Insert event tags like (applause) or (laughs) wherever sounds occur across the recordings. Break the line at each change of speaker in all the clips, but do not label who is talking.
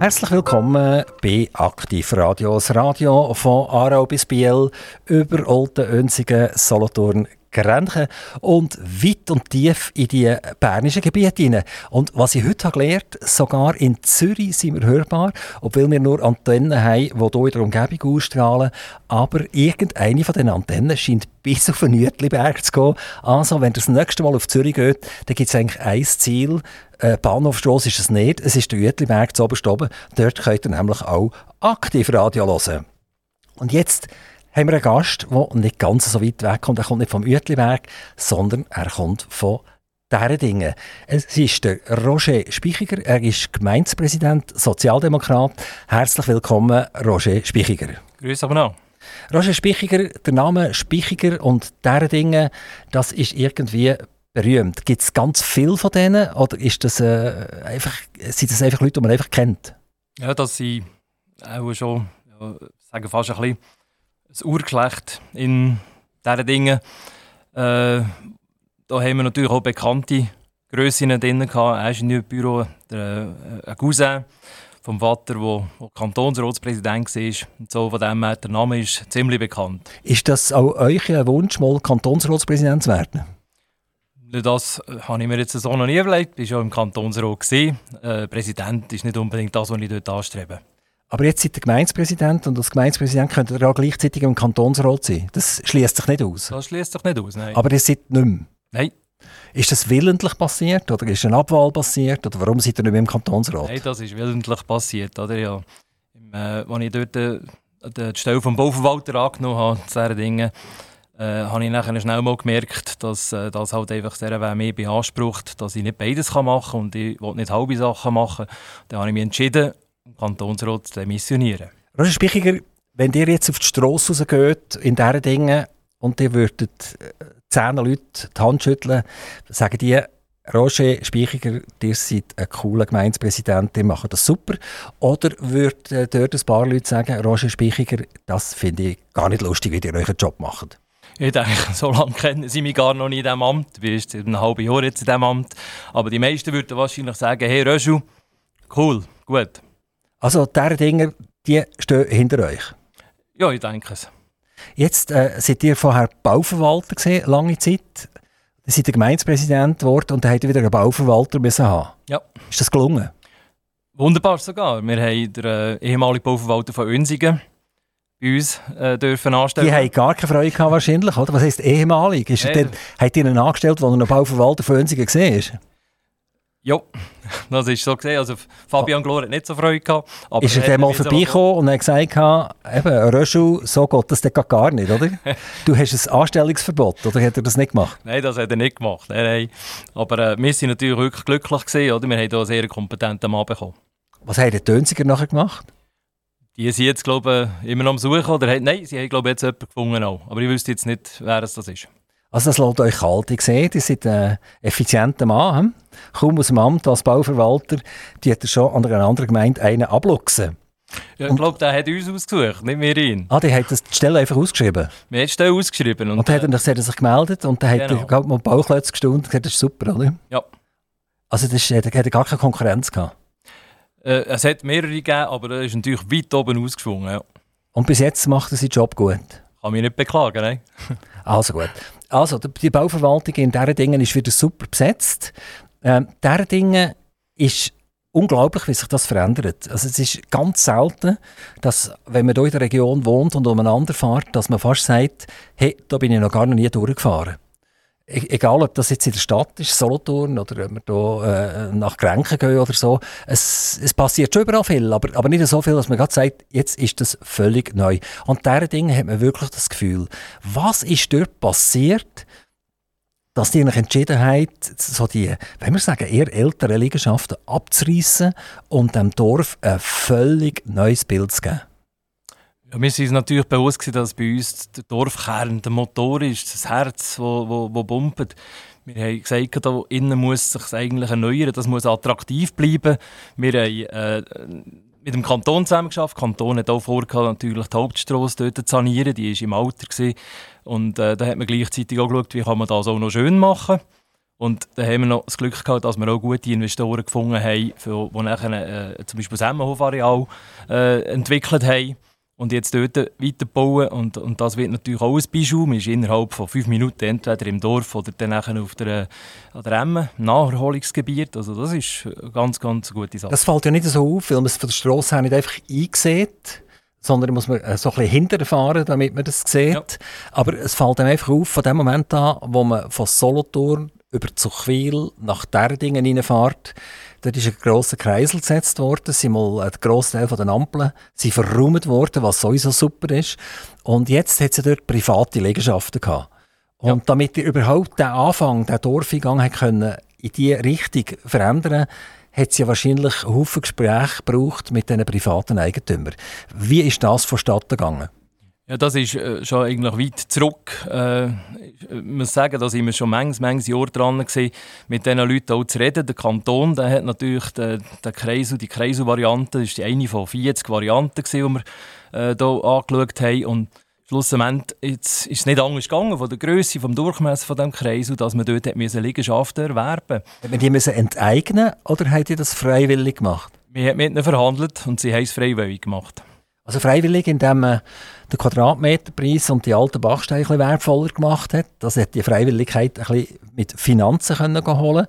Herzlich willkommen bei Aktiv Radio, das Radio von Aarau bis Biel über Olten, Önsigen, Solothurn, Grenchen und weit und tief in die bernischen Gebiete hinein. Und was ich heute habe gelernt sogar in Zürich sind wir hörbar, obwohl wir nur Antennen haben, die hier in der Umgebung ausstrahlen. Aber irgendeine von diesen Antennen scheint bis auf den Nütliberg zu gehen. Also, wenn ihr das nächste Mal auf Zürich geht, dann gibt es eigentlich ein Ziel. Äh, Bahnhofstrasse ist es nicht, es ist der Uetliberg zu oberst oben. Dort könnt ihr nämlich auch aktiv Radio hören. Und jetzt haben wir einen Gast, der nicht ganz so weit weg kommt. Er kommt nicht vom Uetliberg, sondern er kommt von diesen Dingen. Es ist der Roger Spichiger, er ist Gemeindepräsident, Sozialdemokrat. Herzlich willkommen, Roger Spichiger.
Grüß aber noch.
Roger Spichiger, der Name Spichiger und diese Dinge, das ist irgendwie berühmt. Gibt es ganz viel von denen oder ist das, äh, einfach, sind das einfach Leute, die man einfach kennt?
Ja, das sind auch schon, ja, sagen fast ein bisschen das Urgeschlecht in diesen Dingen. Äh, da haben wir natürlich auch bekannte Grössinnen drin gehabt. Ingenieurbüro, der äh, Cousin vom Vater, der Kantonsratspräsident war. Und so von dem her, der Name ist ziemlich bekannt.
Ist das auch euch ein Wunsch, mal Kantonsratspräsident zu werden?
Das habe ich mir jetzt so noch nie überlegt. Ich war ja im Kantonsrat. Äh, Präsident ist nicht unbedingt das, was ich dort anstrebe.
Aber jetzt seid ihr Gemeindepräsident und als Gemeindepräsident könnt ihr auch gleichzeitig im Kantonsrat sein. Das schließt sich nicht aus.
Das schließt sich nicht aus, nein.
Aber ihr seid nicht mehr.
Nein.
Ist das willentlich passiert oder ist eine Abwahl passiert oder warum seid ihr nicht mehr im Kantonsrat?
Nein, das ist willentlich passiert. Oder? Ja, im, äh, als ich dort äh, die Stelle vom Bauverwalter angenommen habe, diese Dinge, äh, habe ich nachher schnell mal gemerkt, dass äh, das halt einfach sehr mehr beansprucht, dass ich nicht beides machen kann und ich will nicht halbe Sachen machen. Dann habe ich mich entschieden, im Kantonsrat zu missionieren.
Roger Spichiger, wenn ihr jetzt auf die Strasse rausgeht, in diesen Dingen, und ihr würdet äh, zehn Leute die Hand schütteln, sagen die, Roger Spichiger, ihr seid ein cooler Gemeindepräsident, ihr macht das super. Oder würden dort ein paar Leute sagen, Roger Spichiger, das finde ich gar nicht lustig, wie ihr euren Job macht?
Ich denke, (laughs) so lange kennen sie mich gar noch nicht in diesem Amt. Wir sind ein halbes Jahr jetzt in diesem Amt. Aber die meisten würden wahrscheinlich sagen, hey Röschel, cool, gut.
Also diese Dinge, die stehen hinter euch?
Ja, ich denke es.
Jetzt äh, seid ihr vorher Bauverwalter gesehen, lange Zeit. Dann seid ihr Gemeindepräsident geworden und dann habt ihr wieder einen Bauverwalter müssen haben.
Ja.
Ist das gelungen?
Wunderbar sogar. Wir haben den äh, ehemaligen Bauverwalter von Önsigen bei uns äh, dürfen anstellen.
Die haben gar keine Freude gehabt wahrscheinlich, oder? Was heisst ehemalig? Ist
Hey.
er denn, habt ihr ihn angestellt, als er noch Bauverwalter von Önsigen gesehen ist?
Ja, (laughs) das ist so gesehen. Also Fabian Glor hat nicht so Freude gehabt. Aber
ist er
hat
dann mal vorbeigekommen und hat gesagt, eben, Röschel, so geht das gar nicht, oder? (laughs) du hast ein Anstellungsverbot, oder hat er das nicht gemacht?
Nein, das hat er nicht gemacht. Nein, nein. Aber äh, wir sind natürlich wirklich glücklich gewesen, oder? Wir haben hier einen sehr kompetenten Mann bekommen.
Was haben die Önsiger nachher gemacht?
Die sind jetzt, glaube ich, immer noch am Suchen. Oder haben, nein, sie haben, glaube ich, jetzt jemanden gefunden auch. Aber ich wüsste jetzt nicht, wer es das ist.
Also das lässt euch kalt. Ich sehe, ihr seid ein effizienter Mann. Hm? Kaum aus dem Amt als Bauverwalter, die hat er schon an einer anderen Gemeinde einen abluchsen.
Ja, ich glaube, der hat uns ausgesucht, nicht wir ihn.
Ah, die hat das die Stelle einfach ausgeschrieben.
Wir haben die Stelle ausgeschrieben. Und,
Und dann hat er, dann hat er sich gemeldet und dann hat
Genau.
er gerade mal Bauklötze gestaunt und gesagt, das ist super, oder?
Ja.
Also das ist, hat er hat er gar keine Konkurrenz gehabt.
Äh, es hat mehrere gegeben, aber er ist natürlich weit oben ausgeschwungen. Ja.
Und bis jetzt macht er seinen Job gut.
Kann mich nicht beklagen, nein. (laughs)
Also gut. Also die- Bauverwaltung in diesen Dingen ist wieder super besetzt. Ähm, diese Dinge ist unglaublich, wie sich das verändert. Also es ist ganz selten, dass, wenn man hier in der Region wohnt und umeinander fährt, dass man fast sagt, hey, da bin ich noch gar nie durchgefahren. E egal, ob das jetzt in der Stadt ist, Solothurn, oder ob wir hier äh, nach Grenchen gehen oder so. Es, es passiert schon überall viel, aber, aber nicht so viel, dass man gerade sagt, jetzt ist das völlig neu. Und diese Dinge hat man wirklich das Gefühl, was ist dort passiert, dass die entschieden haben, so die, wenn wir sagen, eher ältere Liegenschaften abzureißen und dem Dorf ein völlig neues Bild zu geben?
Ja, wir uns natürlich bewusst, gewesen, dass bei uns der Dorfkern der Motor ist, das Herz, das wo, wo, pumpt. Wir haben gesagt, da innen muss sich eigentlich erneuern, das muss attraktiv bleiben. Wir haben äh, mit dem Kanton zusammengeschafft. Der Kanton hat auch vorgehabt, natürlich die Hauptstrasse dort zu sanieren, die war im Alter. Gewesen. Und äh, da hat man gleichzeitig auch geschaut, wie kann man das auch noch schön machen Und da haben wir noch das Glück gehabt, dass wir auch gute Investoren gefunden haben, für, die nachher äh, zum Beispiel das Emmenhof-Areal äh, entwickelt haben und jetzt dort weiterbauen. Und, und das wird natürlich auch ein Bijou. Man ist innerhalb von fünf Minuten entweder im Dorf oder dann auf der, an der Emme, Naherholungsgebiet. Also das ist eine ganz, ganz gute Sache.
Das fällt ja nicht so auf, weil man es von der Straße her nicht einfach einsieht sondern muss man äh, so ein bisschen hinterfahren, damit man das sieht. Ja. Aber es fällt einem einfach auf, von dem Moment an, wo man von Solothurn über Zuchwil nach Derdingen reinfährt, dort ist ein grosser Kreisel gesetzt worden, sind mal ein grosser Teil der Ampeln sind verräumt worden, was sowieso super ist. Und jetzt hat sie dort private Liegenschaften gehabt. Und ja. damit ihr überhaupt den Anfang, den Dorfeingang können in diese Richtung verändern hat es ja wahrscheinlich Haufen Gespräche gebraucht mit diesen privaten Eigentümern. Wie ist das vonstatten gegangen?
Ja, das ist äh, schon eigentlich weit zurück. Äh, ich muss sagen, da sind wir schon manches, manches Jahr dran gewesen, mit diesen Leuten auch zu reden. Der Kanton der hat natürlich den, den Kreisel, die Kreisel-Variante, das die eine von 40 Varianten, gewesen, die wir äh, hier angeschaut haben. Und schlussendlich jetzt ist es nicht anders gegangen von der Größe, vom Durchmesser von dem Kreisel, dass man dort Liegenschaften erwerben
musste. Hat die müssen enteignen oder habt ihr das freiwillig gemacht?
Wir haben mit ihnen verhandelt und sie haben es freiwillig gemacht.
Also freiwillig, indem man den Quadratmeterpreis und die alten Bachsteine ein wertvoller gemacht hat. Das hat die Freiwilligkeit ein bisschen mit Finanzen können holen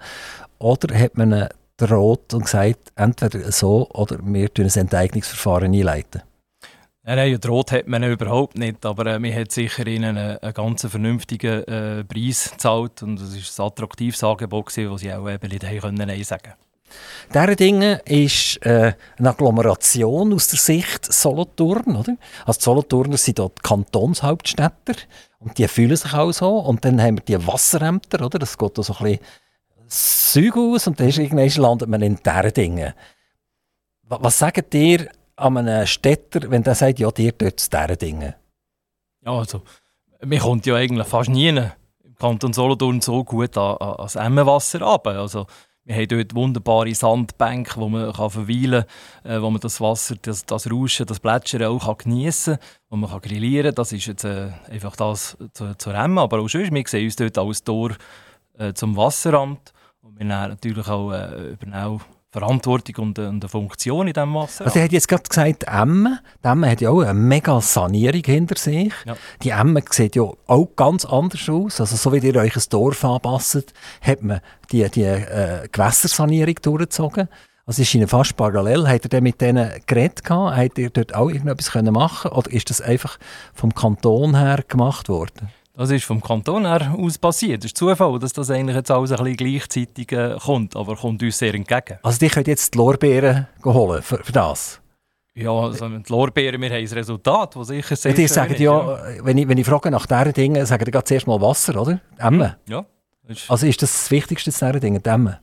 Oder hat man droht und gesagt, entweder so oder wir ein Enteignungsverfahren einleiten?
Nein, nein, droht hat man überhaupt nicht, aber äh, man hat sicher ihnen einen, einen ganz vernünftigen äh, Preis gezahlt und es war ein attraktives Angebot, das sie auch eben nicht Nein sagen konnten.
Diese Dinge ist äh, eine Agglomeration aus der Sicht Solothurn. Oder? Also die Solothurner sind dort Kantonshauptstädter und die fühlen sich auch so. Und dann haben wir die Wasserämter, oder? das geht da so ein bisschen Zeug aus und dann irgendwann landet man in diesen Dingen. Was sagt ihr an einem Städter, wenn der sagt, ja, dir tut es diese Dinge?
Ja, also, man kommt ja eigentlich fast nie im Kanton Solothurn so gut an, an, das Emmenwasser ab. Also, wir haben dort wunderbare Sandbänke, wo man kann verweilen kann, äh, wo man das Wasser, das, das Rauschen, das Plätschern auch geniessen kann, wo man kann grillieren kann. Das ist jetzt äh, einfach das zu, zu Remmen. Aber auch sonst, wir sehen uns dort als Tor äh, zum Wasseramt. Und wir natürlich auch äh, übernehmen Verantwortung und, eine Funktion in diesem Wasser.
Also, er hat jetzt gerade gesagt, Emme. Die Emme hat ja auch eine mega Sanierung hinter sich. Ja. Die Emme sieht ja auch ganz anders aus. Also, so wie ihr euch ein Dorf anpasst, hat man die, die äh, Gewässersanierung durchgezogen. Also, ist Ihnen fast parallel. Hat er denn mit denen geredet gehabt? Hat ihr dort auch irgendetwas machen können? Oder ist das einfach vom Kanton her gemacht worden?
Das ist vom Kanton her aus passiert. Es ist Zufall, dass das eigentlich jetzt alles ein bisschen gleichzeitig äh, kommt, aber kommt uns sehr entgegen.
Also die könnt jetzt die Lorbeeren holen für, für das?
Ja, also die Lorbeeren, wir haben ein Resultat, das sicher sehr
die sagen ist, ja, ja, Wenn, ich, wenn ich frage nach diesen Dingen, sagen die zuerst mal Wasser, oder? Emme.
Ja.
Also ist das das Wichtigste zu diesen Dingen, die Emme?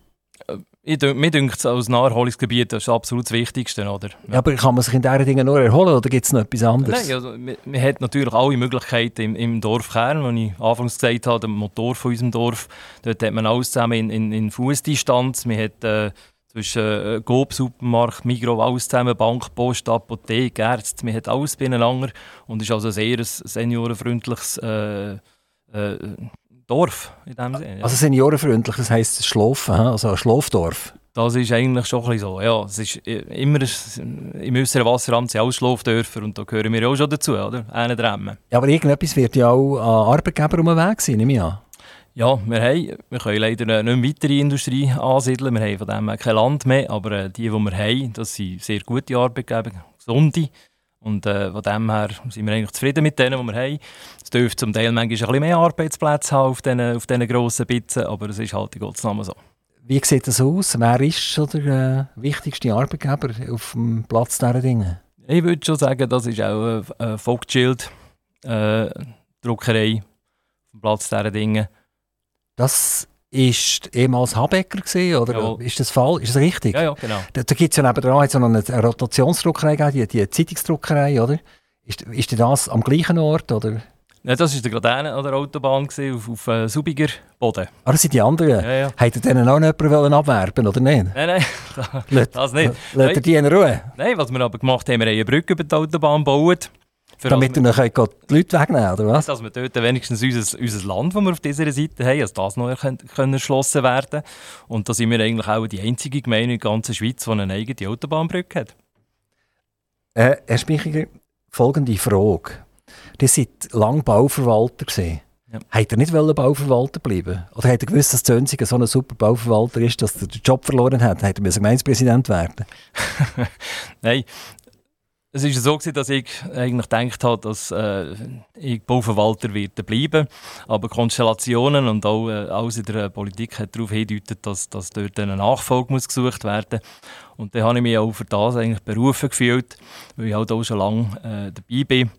Ich, mir denkt es als Naherholungsgebiet das ist absolut das Wichtigste. Oder?
Ja. ja. aber kann man sich in diesen Dingen nur erholen oder gibt es noch etwas anderes?
Nein, also, man, man hat natürlich alle Möglichkeiten im, im Dorfkern. Wie ich anfangs gesagt habe, der Motor von unserem Dorf, dort hat man alles zusammen in, in, in Fußdistanz. Man hat äh, zwischen äh, Coop, Supermarkt, Migros, alles zusammen, Bank, Post, Apotheke, Ärzte, man hat alles beieinander und ist also sehr ein seniorenfreundliches äh, äh, Dorf in dem Sinne.
Ja. Also seniorenfreundlich, das heisst Schlafen, also ein Schlafdorf.
Das ist eigentlich schon ein so. Ja, es ist immer im äußeren Wasseramt sind alle Schlafdörfer und da gehören wir auch schon dazu, oder? Einen Drämmen.
Ja, aber irgendetwas wird ja auch an Arbeitgeber um den Weg sein, nehme ich an.
Ja, wir, haben, wir können leider nicht mehr weitere Industrie ansiedeln. Wir haben von dem kein Land mehr, aber äh, die, die wir haben, das sind sehr gute Arbeitgeber, gesunde. Und äh, von dem her sind wir eigentlich zufrieden mit denen, die wir haben. Es dürfte zum Teil manchmal ein bisschen mehr Arbeitsplätze haben auf diesen, auf diesen grossen Bitzen, aber es ist halt in Gottes Namen so.
Wie sieht das aus? Wer ist der äh, wichtigste Arbeitgeber auf dem Platz dieser Dinge?
Ich würde schon sagen, das ist auch eine Vogt-Schild, äh, Druckerei auf dem Platz dieser Dinge.
Das ist ehemals Habecker gewesen, oder ja. ist das Fall? Ist das richtig?
Ja, ja, genau.
Da, da gibt es ja nebenan eine, eine Rotationsdruckerei, die, die Zeitungsdruckerei, oder? Ist, ist das am gleichen Ort, oder?
Ja, das war gerade eine an der Autobahn, gewesen, auf, auf äh, Subiger Boden.
Ah, das sind die anderen? Ja, ja. Hätte denen auch noch jemanden abwerben oder nicht?
Nein, nein, (laughs) das nicht.
Lässt ihr die in Ruhe?
Nein, was wir aber gemacht haben, wir haben eine Brücke über die Autobahn gebaut
Damit ihr noch die Leute wegnehmen oder was?
Dass wir dort wenigstens unser, unser Land, das wir auf dieser Seite haben, dass das noch können erschlossen werden Und da sind wir eigentlich auch die einzige Gemeinde in der ganzen Schweiz, die eine eigene Autobahnbrücke hat.
Äh, Herr Spichiger, folgende Frage. Ihr seid lange Bauverwalter gesehen. Ja. Hat er nicht Bauverwalter bleiben Oder hat er gewusst, dass Zönzigen so ein super Bauverwalter ist, dass er den Job verloren hat? Hat er Gemeindepräsident werden (laughs)
Nein, es war so, gewesen, dass ich eigentlich gedacht habe, dass äh, ich Bauverwalter werde bleiben. Aber Konstellationen und auch äh, alles in der Politik hat darauf hingedeutet, dass, dass dort eine Nachfolge muss gesucht werden Und dann habe ich mich auch für das eigentlich berufen gefühlt, weil ich halt auch schon lange äh, dabei bin.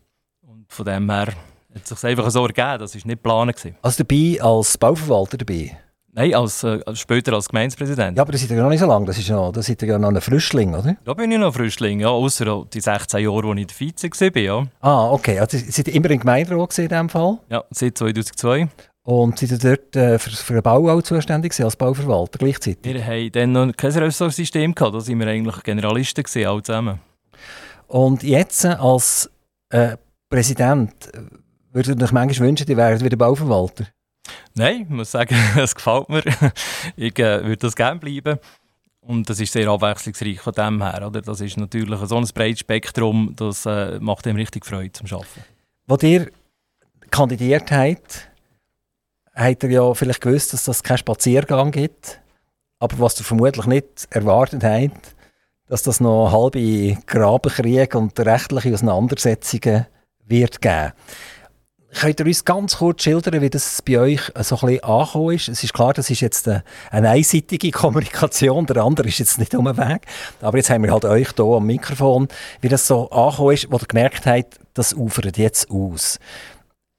Von dem her hat es sich einfach so ergeben, das war nicht geplant.
Also dabei als Bauverwalter dabei?
Nein, als, äh, später als Gemeindepräsident.
Ja, aber das ihr ja noch nicht so lange. Das ist das ihr ja noch ein Frischling, oder?
Da bin ich noch Frischling, ja. Außer die 16 Jahre, wo ich der Vize war, ja.
Ah, okay. Also seid ihr immer im Gemeinderat in diesem Fall?
Ja, seit 2002.
Und seid ihr dort äh, für, für den Bau auch zuständig als Bauverwalter gleichzeitig?
Wir hatten dann noch kein Ressortsystem gehabt. Da waren wir eigentlich Generalisten gewesen, alle zusammen.
Und jetzt äh, als äh, Präsident, äh, würde ich euch manchmal wünschen, ihr wäret wieder Bauverwalter?
Nein, ich muss sagen, (laughs) es gefällt mir. Ich äh, würde das gerne bleiben. Und das ist sehr abwechslungsreich von dem her. Oder? Das ist natürlich so ein breites Spektrum, das äh, macht ihm richtig Freude zum Arbeiten.
Als ihr kandidiert habt, habt ihr ja vielleicht gewusst, dass das keinen Spaziergang gibt. Aber was ihr vermutlich nicht erwartet habt, dass das noch halbe Grabenkrieg und rechtliche Auseinandersetzungen wird geben. Könnt ihr uns ganz kurz schildern, wie das bei euch so ein bisschen angekommen ist? Es ist klar, das ist jetzt eine, einseitige (laughs) Kommunikation, der andere ist jetzt nicht um den Weg. Aber jetzt haben wir halt euch hier am Mikrofon, wie das so angekommen ist, wo ihr gemerkt habt, das ufert jetzt aus.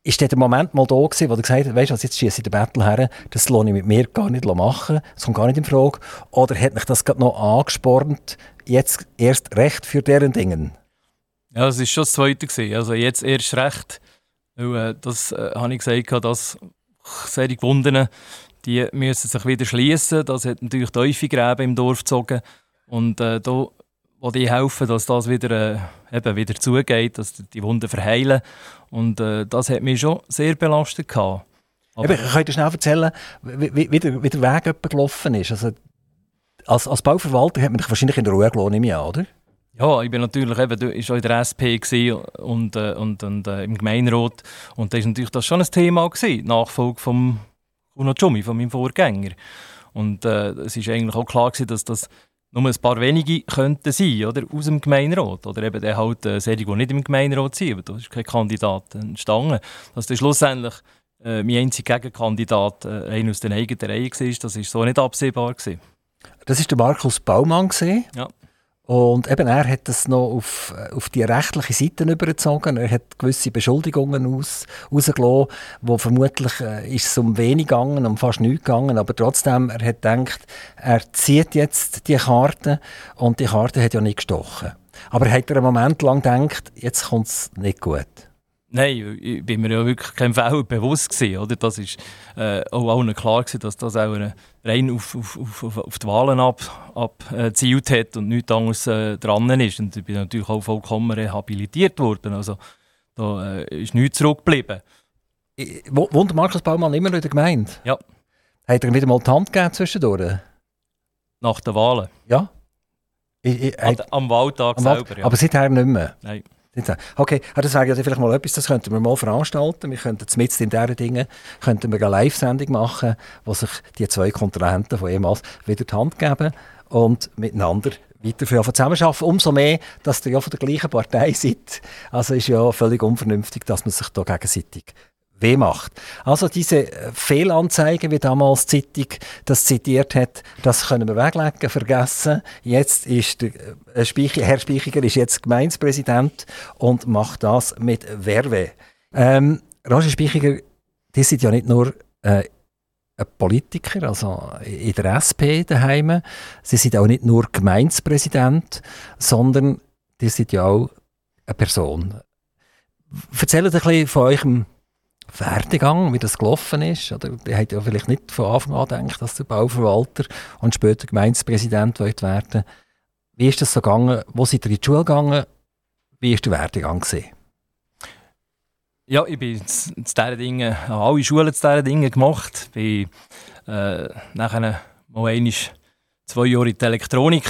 Ist der Moment mal da gewesen, wo ihr gesagt habt, weißt du was, jetzt schieße ich den Battle her, das lohne ich mit mir gar nicht machen, das kommt gar nicht in Frage. Oder hat mich das gerade noch angespornt, jetzt erst recht für deren Dingen?
Ja, das war schon das Zweite. Gewesen. Also jetzt erst recht weil, äh, das äh, habe ich gesagt, dass solche Gewundenen, die müssen sich wieder schließen. Das hat natürlich tiefe Gräben im Dorf gezogen. Und äh, da wo die helfen, dass das wieder, äh, eben wieder zugeht, dass die Wunden verheilen. Und äh, das hat mich schon sehr belastet. Gehabt.
Aber eben, könnt ihr schnell erzählen, wie, wie, wie, der, Weg gelaufen ist? Also, als, als Bauverwalter hat man dich wahrscheinlich in der Ruhe gelassen, oder?
Ja, ich bin natürlich eben, ich war in der SP und, äh, und, und äh, im Gemeinderat und da war natürlich das schon ein Thema, gewesen, Nachfolge von Kuno Tschumi, von meinem Vorgänger. Und äh, es war eigentlich auch klar, gewesen, dass das nur ein paar wenige könnten sein, oder, aus dem Gemeinderat. Oder eben der halt äh, Serie, die nicht im Gemeinderat sind, aber da ist kein Kandidat entstanden. Dass dann schlussendlich äh, mein einziger Gegenkandidat äh, einer aus den eigenen Reihen war, das war so nicht absehbar. Gewesen.
Das war der Markus Baumann? Gewesen.
Ja.
Und eben er hat das noch auf, auf die rechtliche Seite übergezogen. Er hat gewisse Beschuldigungen aus, rausgelassen, wo vermutlich äh, ist es um wenig gegangen, um fast nichts gegangen. Aber trotzdem, er hat gedacht, er zieht jetzt die Karte und die Karte hat ja nicht gestochen. Aber er hat einen Moment lang gedacht, jetzt kommt es nicht gut.
Nein, ich bin mir ja wirklich kein Fall bewusst gewesen, oder? Das ist äh, auch allen klar gewesen, dass das auch eine, rein auf, auf, auf, auf die Wahlen abgezielt ab, äh, hat und nichts anderes äh, dran ist. Und ich bin natürlich auch vollkommen rehabilitiert worden. Also da äh, ist nichts zurückgeblieben.
Wohnt Markus Baumann immer noch in der Gemeinde?
Ja.
Hat er wieder mal die Hand gegeben zwischendurch?
Nach den Wahlen?
Ja.
Ich, ich, am, am Wahltag am selber,
ja. Aber seither nicht mehr?
Nein.
Okay, das wäre ja vielleicht mal etwas, das könnten wir mal veranstalten. Wir könnten mit in diesen Dingen könnten wir eine Live-Sendung machen, wo sich die zwei Kontrahenten von ehemals wieder die Hand geben und miteinander weiter zusammenarbeiten. Umso mehr, dass ihr ja von der gleichen Partei (laughs) seid. Also ist ja völlig unvernünftig, dass man sich da gegenseitig weh macht. Also diese äh, Fehlanzeige, wie damals die Zeitung das zitiert hat, das können wir weglegen, vergessen. Jetzt ist der äh, Speicher, Herr Speichiger ist jetzt Gemeindepräsident und macht das mit Werbe. Ähm, Roger Speichiger, die sind ja nicht nur äh, ein Politiker, also in der SP daheim. Sie sind auch nicht nur Gemeindepräsident, sondern die sind ja auch eine Person. Erzählt ein bisschen von eurem Werdegang, wie das gelaufen ist. Oder? Die hat ja vielleicht nicht von Anfang an gedacht, dass der Bauverwalter und später Gemeindepräsident werden Wie ist das so gegangen? Wo seid ihr in die Schule gegangen? Wie war der Werdegang? Gewesen?
Ja, ich bin zu diesen Dingen, habe alle Schulen zu diesen Dingen gemacht. Bin äh, nachher mal einmal zwei Jahre in die Elektronik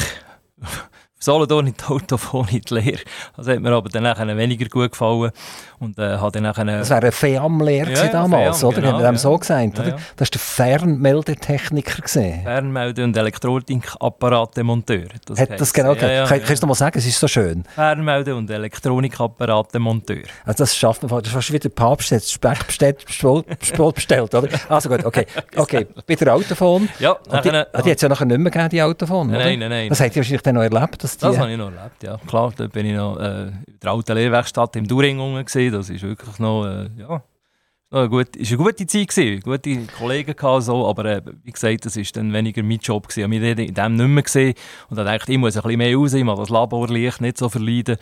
(laughs) Solothurn in die Autophon in die Lehre. Das hat mir aber dann weniger gut gefallen. Und, äh, hat dann nachher,
das wäre eine FEAM-Lehre ja, damals, FEAM, oder? Genau, haben wir dem ja. so gesagt, oder? Das war der Fernmeldetechniker.
Fernmelde- und Elektronikapparatemonteur.
Das hat das genau ja, ja, Kannst du mal sagen, es ist so schön?
Fernmelde- und Elektronikapparatemonteur.
Also das schafft man, das ist fast wie der Papst jetzt Speck bestellt, bestellt, oder? Also gut, okay. Okay, bei der Autophon.
Ja,
nachher, die, die hat es ja nachher nicht mehr gegeben, die Autophon,
Nein, nein, nein.
Das habt ihr wahrscheinlich dann noch erlebt,
das, das habe ich noch erlebt, ja. Klar, da bin ich noch äh, in der alten Lehrwerkstatt im During gesehen. Das ist wirklich noch, äh, ja, noch eine, gute, ist eine gute Zeit gewesen. Gute Kollegen gehabt, so, aber äh, wie gesagt, das ist dann weniger mein Job gewesen. Ich habe mich in dem nicht mehr gesehen und dann dachte ich, muss ein bisschen mehr raus, ich muss das Laborlicht nicht so verleiden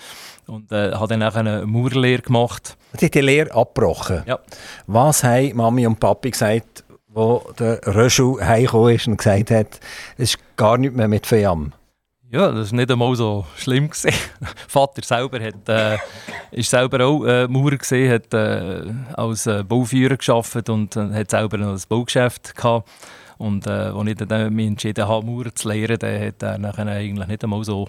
und äh, habe dann nachher eine Maurerlehre gemacht.
Sie hat die Lehre abgebrochen?
Ja.
Was haben Mami und Papi gesagt, wo der Röschel heimgekommen ist und gesagt hat, es ist gar nicht mehr mit FEAM?
Ja, das war nicht einmal so schlimm. (laughs) Vater selber hat, äh, ist selber auch äh, Maurer, gewesen, hat äh, als äh, Bauführer gearbeitet und äh, hat selber noch ein Baugeschäft gehabt. Und äh, als ich dann mich entschieden habe, Maurer zu lehren, dann hat er nachher eigentlich nicht einmal so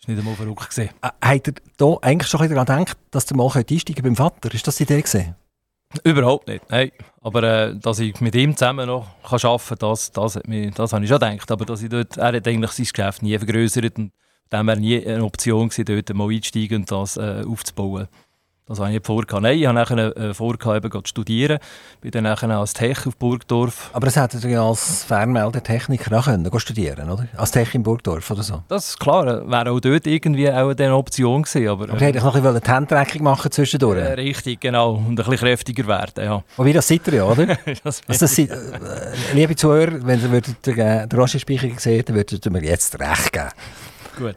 ist nicht einmal verrückt gewesen.
Äh, hat er da eigentlich schon daran gedacht, dass er mal einsteigen beim Vater? Ist das die Idee gewesen?
Überhaupt nicht, nein. Aber äh, dass ich mit ihm zusammen noch kann arbeiten kann, das, das, das habe ich schon gedacht. Aber dass ich dort, er hat eigentlich sein Geschäft nie vergrößert und dann wäre nie eine Option gewesen, dort mal einzusteigen und das äh, aufzubauen. Das habe ich nicht vor. Nein, ich habe nachher äh, vor, eben zu studieren. Bin dann als Tech auf Burgdorf.
Aber das hätte ja als Fernmeldetechniker auch können, studieren oder? Als Tech in Burgdorf oder so?
Das ist klar. Wäre auch dort irgendwie auch eine Option gewesen. Aber,
aber hätte ich noch ein bisschen die machen zwischendurch?
Äh, richtig, genau. Und ein bisschen kräftiger werden, ja.
wie das seid ihr ja, oder? (laughs) das also das sind, äh, liebe Zuhörer, wenn ihr würdet, äh, den Roger-Speicher sehen dann würdet ihr mir jetzt recht geben.
Gut.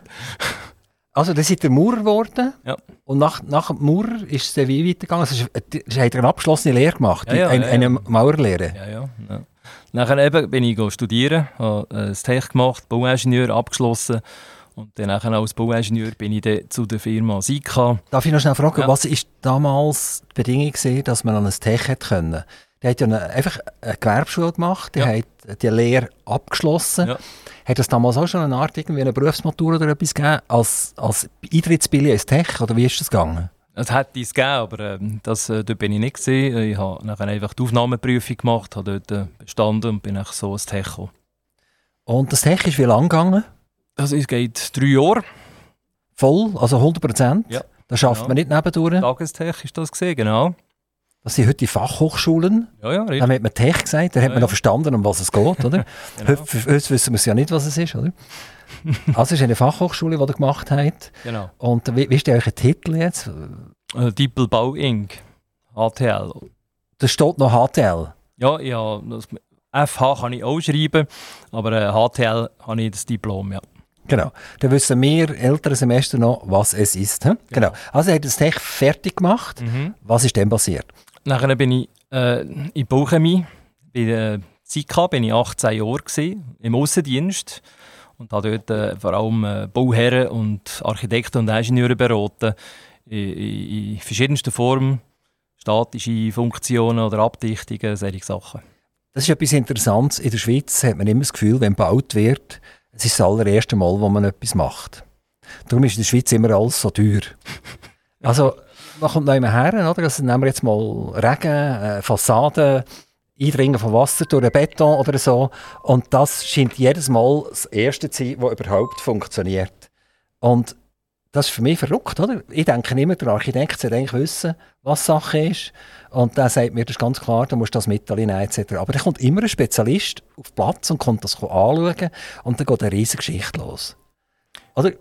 Also, dann seid ihr Maurer geworden.
Ja.
Und nach, nach dem Maurer ist es dann wie weitergegangen? Also, hast du eine abgeschlossene Lehre gemacht?
Ja, ja,
eine, eine Maurerlehre?
Ja, ja. ja. Nachher eben bin ich studieren, habe das Tech gemacht, Bauingenieur abgeschlossen. Und dann als Bauingenieur bin ich dann zu der Firma Sika.
Darf ich noch schnell fragen, was war damals die Bedingung, gewesen, dass man an ein Tech hätte können? Der hat ja eine, einfach eine Gewerbeschule gemacht, der ja. hat die Lehre abgeschlossen. Ja. Hat es damals auch schon eine Art irgendwie eine Berufsmatur oder etwas gegeben, als, als Eintrittsbillet ins Tech, oder wie ist das gegangen?
Es hätte es gegeben, aber äh, das, äh, dort bin ich nicht gesehen. Ich habe nachher einfach die Aufnahmeprüfung gemacht, habe dort äh, bestanden und bin so ins Tech gekommen.
Und das Tech ist wie lang gegangen?
Also es geht drei Jahre.
Voll, also 100 Prozent?
Ja.
Das schafft genau. man nicht nebendurch?
Tagestech ist das gesehen, genau.
Das sind heute die Fachhochschulen.
Ja, ja, richtig.
Dann hat man Tech gesagt, da ja, hat man noch verstanden, um was es geht, oder? (laughs) genau. heute, wissen wir es ja nicht, was es ist, oder? (laughs) also es ist eine Fachhochschule, die ihr gemacht habt.
Genau.
Und wie, wie ist der euer Titel jetzt?
Äh, Dippelbau Inc. HTL.
Da steht noch HTL?
Ja, ja das, FH kann ich auch schreiben, aber äh, HTL habe ich das Diplom, ja.
Genau. Dann wissen wir ältere Semester noch, was es ist. Genau. genau. Also er hat das Tech fertig gemacht. Mhm. Was ist denn passiert?
Nachher bin ich äh, in Bauchemie, bei der SIKA bin ich 18 Jahre gewesen, im Außendienst und habe dort äh, vor allem äh, Bauherren und Architekten und Ingenieure beraten in, in, in verschiedensten Formen, statische Funktionen oder Abdichtungen, solche Sachen.
Das ist etwas Interessantes. In der Schweiz hat man immer das Gefühl, wenn gebaut wird, es ist das allererste Mal, wo man etwas macht. Darum ist in der Schweiz immer alles so teuer. Also, man kommt noch immer her, oder? Also nehmen wir jetzt mal Regen, äh, Fassaden, Eindringen von Wasser durch den Beton oder so. Und das scheint jedes Mal das Erste zu sein, das überhaupt funktioniert. Und das ist für mich verrückt, oder? Ich denke immer, der Architekt sollte eigentlich wissen, was Sache ist. Und der sagt mir, das ist ganz klar, du musst das mitnehmen, etc. Aber da kommt immer ein Spezialist auf Platz und kommt das anschauen und dann geht eine riesige Geschichte los. Oder?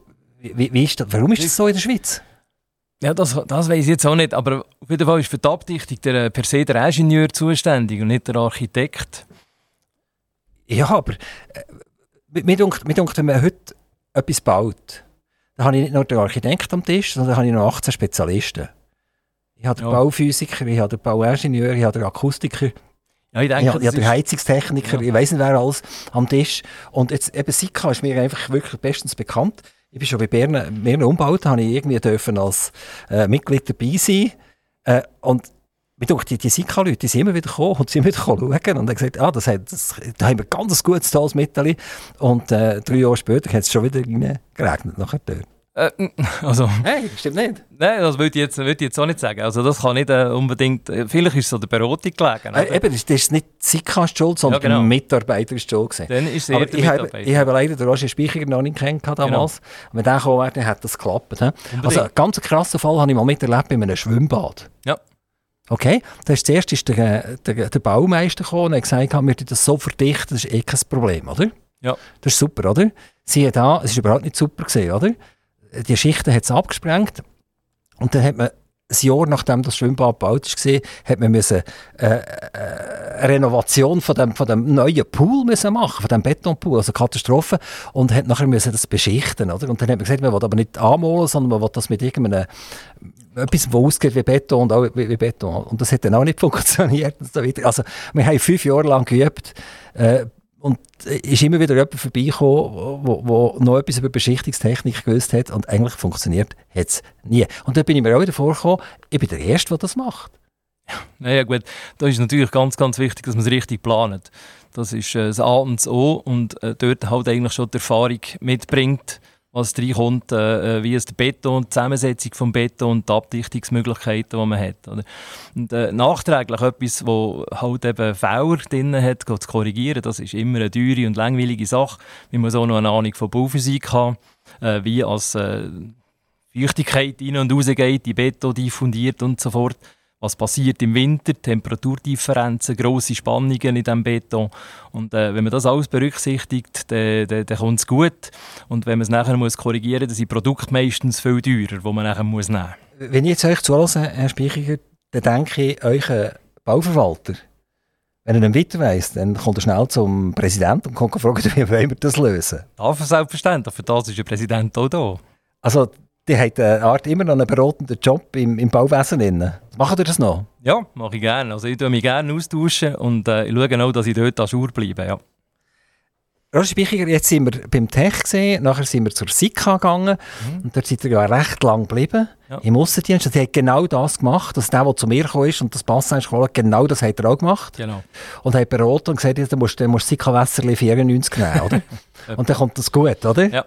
Wie, wie ist das? Warum ist das so in der Schweiz?
Ja, das, das weiß ich jetzt auch nicht, aber auf jeden Fall ist für die Abdichtung der, äh, per se der Ingenieur zuständig und nicht der Architekt.
Ja, aber äh, mir denkt, wenn man heute etwas baut, dann habe ich nicht nur den Architekt am Tisch, sondern habe ich noch 18 Spezialisten. Ich habe den ja. Bauphysiker, ich habe den Bauingenieur, ich habe den Akustiker.
Ja, ich denke,
ich, ich habe den Heizungstechniker, ja. ich weiß nicht wer alles am Tisch. Und jetzt eben Sika ist mir einfach wirklich bestens bekannt. Ich bin schon bei Bern, mehreren Umbauten, habe ich irgendwie dürfen als äh, Mitglied dabei sein. Äh, und die, die Sika-Leute, die sind immer wieder gekommen und sind wieder schauen und haben gesagt, ah, das hat, das, da haben wir ganz gutes, tolles Mittel. Und äh, drei Jahre später hat es schon wieder geregnet nachher dort.
Äh, (laughs) also,
Nein, stimmt nicht.
Nein, das würde ich, jetzt, würde ich jetzt auch nicht sagen. Also das kann nicht äh, unbedingt... Äh, vielleicht ist es so der Beratung gelegen.
Äh, eben, das ist nicht Sika schuld, sondern ja, genau. Mitarbeiter ist schuld gewesen.
Dann ist es
Aber ich habe, ich habe leider den Roger Speichiger noch nicht kennengelernt damals. Genau. Wenn der gekommen wäre, dann hätte das geklappt. He? Also einen ganz krassen Fall habe ich mal miterlebt in einem Schwimmbad.
Ja.
Okay, das ist, zuerst ist der, der, der Baumeister gekommen und hat gesagt, wir das so verdichten, das ist eh kein Problem, oder?
Ja.
Das ist super, oder? Siehe da, es ist überhaupt nicht super gesehen, oder? Die Schichten hat es abgesprengt. Und dann hat man ein Jahr nachdem das Schwimmbad gebaut war, hat man müssen, äh, äh, eine Renovation von dem, von dem neuen Pool müssen machen, von dem Betonpool, also Katastrophe, und hat nachher müssen das beschichten, oder? Und dann hat man gesagt, man will aber nicht anmalen, sondern man will das mit irgendeinem etwas, das ausgeht wie Beton und auch wie, wie, Beton. Und das hat dann auch nicht (laughs) funktioniert. Also wir haben fünf Jahre lang geübt, äh, und ist immer wieder jemand vorbeigekommen, der noch etwas über Beschichtungstechnik gewusst hat und eigentlich funktioniert es nie. Und da bin ich mir auch wieder vorgekommen, ich bin der Erste, der das macht.
Ja, (laughs) naja gut, da ist natürlich ganz, ganz wichtig, dass man es richtig plant. Das ist äh, das A und das O und äh, dort halt eigentlich schon die Erfahrung mitbringt, was reinkommt, äh, äh, wie es der Beton, die Zusammensetzung des Beton und die Abdichtungsmöglichkeiten, die man hat. Oder? Und äh, nachträglich etwas, wo halt eben Fehler drin hat, zu korrigieren, das ist immer eine teure und langweilige Sache. Man auch noch eine Ahnung von Bauphysik haben, äh, wie als äh, Feuchtigkeit rein und raus geht, die Beton diffundiert und so fort was passiert im Winter, Temperaturdifferenzen, grosse Spannungen in diesem Beton. Und äh, wenn man das alles berücksichtigt, dann, dann, dann kommt es gut. Und wenn man es nachher muss korrigieren muss, dann sind Produkte meistens viel teurer, die man nachher muss nehmen
muss. Wenn ich jetzt euch zuhöre, Herr Speichiger, dann denke ich, euren Bauverwalter, wenn er nicht weiter weiss, dann kommt er schnell zum Präsidenten und kommt fragen, (laughs) wie wollen wir das lösen?
Er selbstverständlich, für das ist der Präsident auch da.
Also die haben eine Art immer noch einen beratenden Job im, im Bauwesen. Drin. Machen ihr das noch?
Ja, mache ich gerne. Also ich tue mich gerne austauschen und äh, ich schaue auch, dass ich dort an bleibe. Ja.
Roger Spichiger, jetzt sind wir beim Tech gesehen, nachher sind wir zur Sika gegangen mhm. und dort seid ihr ja recht lang geblieben ja. im Aussendienst. Und hat genau das gemacht, dass der, der zu mir gekommen ist und das Pass geholt genau das hat er auch gemacht.
Genau.
Und hat beraten und gesagt, du musst, du musst Sika Wässerli 94 nehmen, oder? (laughs) und dann kommt das gut, oder?
Ja.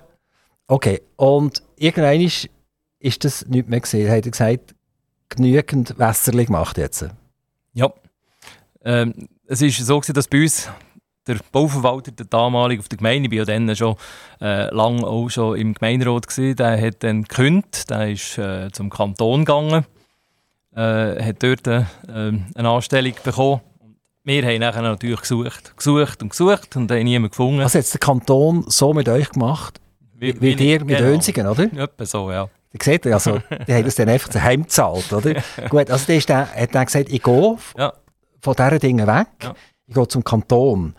Okay, und irgendwann ist, ist das nicht mehr gesehen. Hat er gesagt, genügend Wässerli gemacht jetzt?
Ja. Ähm, es ist so, gewesen, dass bei uns der Bauverwalter, der damalige auf der Gemeinde, ich war ja dann schon äh, lange auch schon im Gemeinderat, gewesen, der hat dann gekündigt, der ist äh, zum Kanton gegangen, äh, hat dort äh, eine Anstellung bekommen. Wir haben nachher natürlich gesucht, gesucht und gesucht und haben niemanden gefunden.
Was hat der Kanton so mit euch gemacht? Wie, wie, wie ihr mit genau. Hönsigen, oder?
Etwa so, ja.
Ihr seht, also, (laughs) die haben das dann einfach zu Heim gezahlt, oder? (laughs) Gut, also der, ist der hat dann gesagt, ich gehe ja. von diesen Dingen weg, ja. ich gehe zum Kanton.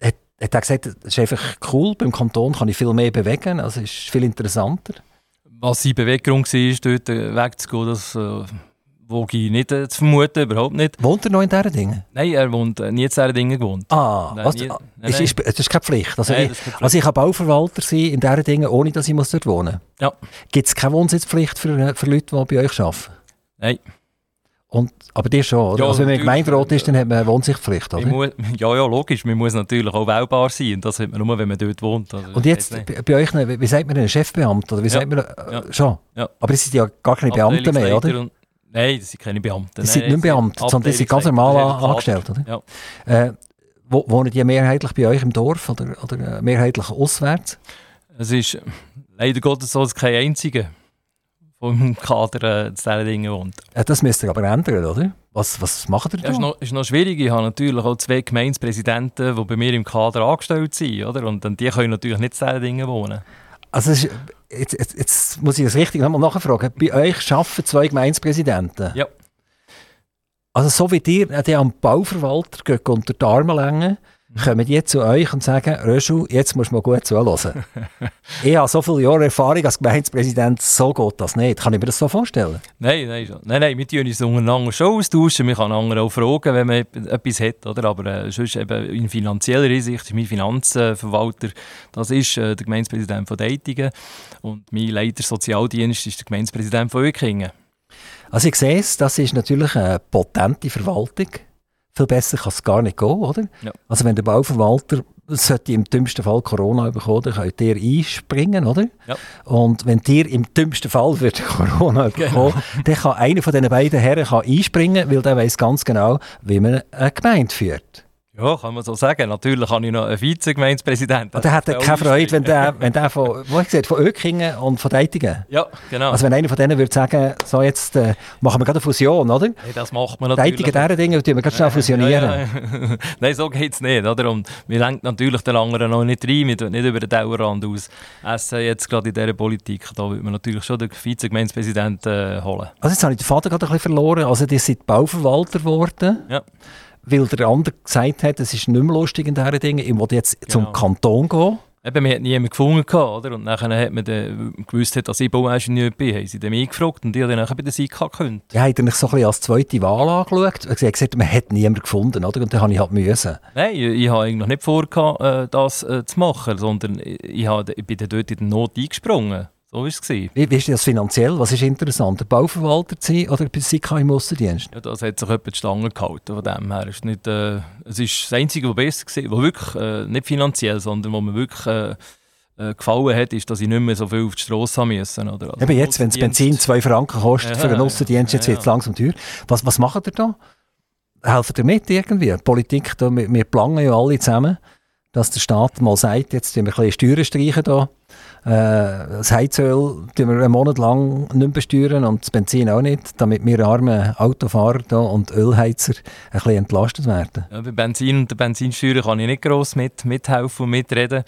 Hat, hat er gesagt, das ist einfach cool, beim Kanton kann ich viel mehr bewegen, also ist viel interessanter.
Was seine Beweggrund war, dort wegzugehen, das... Äh ich nicht äh, zu vermuten, überhaupt nicht.
Wohnt er noch in diesen Dingen?
Nein, er wohnt äh, nie in diesen Dingen gewohnt.
Ah, nein, was, nie, nein, ist, ist, das ist keine Pflicht. Also, nein, ich, Pflicht. also ich kann Bauverwalter sein in diesen Dingen, ohne dass ich muss dort wohnen muss.
Ja.
Gibt es keine Wohnsitzpflicht für, äh, für Leute, die bei euch arbeiten?
Nein.
Und, aber dir schon, oder? Ja, also wenn man Gemeinderat ist, dann hat man eine Wohnsichtpflicht, oder?
Muss, ja, ja, logisch. Man muss natürlich auch wählbar sein. Und das hat man nur, wenn man dort wohnt.
Also, und jetzt, bei, euch, wie sagt man, ein Chefbeamter? Oder wie ja. sagt man, äh, ja. schon?
Ja.
Aber es sind ja gar keine Beamten mehr, oder?
Nein, das sind keine Beamten.
Die sind nicht Beamte, sondern die sind ganz normal angestellt, oder? Ja. Äh, wo, wohnen die mehrheitlich bei euch im Dorf oder, oder äh, mehrheitlich auswärts?
Es ist leider Gottes so, dass kein einziger vom Kader äh, zu diesen Dingen wohnt.
Ja, das müsst ihr aber ändern, oder? Was, was macht ihr da?
Ja, ist, noch, ist noch schwierig. Ich habe natürlich auch zwei Gemeindepräsidenten, die bei mir im Kader angestellt sind. Oder? Und die können natürlich nicht zu diesen Dingen wohnen.
Also ist, jetzt, jetzt, jetzt, muss ich das richtig nochmal nachfragen. Bei euch arbeiten zwei Gemeindepräsidenten?
Ja.
Also so wie ihr die am Bauverwalter geht unter die Arme längen, kommen die zu euch und sagen, Röschel, jetzt musst du mal gut zuhören. (laughs) ich habe so viele Jahre Erfahrung als Gemeindepräsident, so geht das nicht. Kann ich mir das so vorstellen?
Nein, nein, nein, nein wir tun uns untereinander schon austauschen. Man kann andere auch fragen, wenn man etwas hat. Oder? Aber äh, sonst eben in finanzieller Hinsicht ist mein Finanzverwalter, das ist äh, der Gemeindepräsident von Deitingen und mein Leiter Sozialdienst ist der Gemeindepräsident von Ökingen.
Also ich sehe es, das ist natürlich eine potente Verwaltung. Viel besser kann es gar nicht gehen, oder?
Ja.
Also wenn der Bauverwalter sollte im dümmsten Fall Corona bekommen, dann könnt ihr einspringen, oder?
Ja.
Und wenn ihr im dümmsten Fall wird (laughs) Corona bekommen, dann kann einer von diesen beiden Herren kann einspringen, weil der weiß ganz genau, wie man eine Gemeinde führt.
Ja, kann man so sagen. Natürlich habe ich noch einen Vizegemeindepräsidenten.
Und der hat keine Freude, wenn der, wenn der von, wo ich gesagt, von Ökingen und von Deitingen.
Ja, genau.
Also wenn einer von denen würde sagen, so jetzt äh, machen wir gerade eine Fusion, oder?
hey, das macht man natürlich.
Deitingen, diese Dinge, tun wir ganz schnell fusionieren.
Ja, ja. (laughs) Nein, so geht es nicht. Oder? Und wir lenken natürlich den anderen noch nicht rein, wir tun nicht über den Dauerrand aus. Essen jetzt gerade in dieser Politik, da würde man natürlich schon den Vizegemeindepräsidenten äh, holen.
Also jetzt habe ich den Vater gerade ein bisschen verloren. Also die sind Bauverwalter geworden.
Ja.
Weil der andere gesagt hat, es ist nicht mehr lustig in diesen Dingen, ich will jetzt
Genau.
zum Kanton gehen.
Eben, man hat niemanden gefunden, oder? Und dann hat man dann gewusst, dass ich Bauingenieur bin, haben sie dann mich gefragt und ich habe dann nachher bei der SIKA gekündigt.
Ja, hat er mich so ein bisschen als zweite Wahl angeschaut. Hat gesagt, man hat niemanden gefunden, oder? Und dann habe ich halt müssen.
Nein, ich, ich habe eigentlich nicht vor, äh, das äh, zu machen, sondern ich, habe, ich bin dann dort in der Not eingesprungen. So war es.
Wie, wie ist das finanziell? Was ist interessanter, Bauverwalter zu sein oder bei SIKA im Aussendienst?
Ja, das hat sich etwa die Stange gehalten. Von dem her ist nicht, äh, es ist das Einzige, was besser war, was wirklich äh, nicht finanziell, sondern wo mir wirklich äh, äh, gefallen hat, ist, dass ich nicht mehr so viel auf die Straße haben müssen. Oder? Also
Eben jetzt, wenn das Benzin 2 Franken kostet
Ja,
für einen
ja,
Aussendienst, jetzt
ja,
wird es
ja.
langsam teuer. Was, was macht ihr da? Helfen ihr mit irgendwie? Die Politik, da, wir, wir planen ja alle zusammen, dass der Staat mal sagt, jetzt wir ein bisschen Steuern streichen da. Äh, das Heizöl tun wir einen Monat lang nicht besteuern und das Benzin auch nicht, damit wir armen Autofahrer und Ölheizer ein bisschen entlastet werden.
Ja, bei Benzin und der Benzinsteuer kann ich nicht gross mit, mithelfen und mitreden.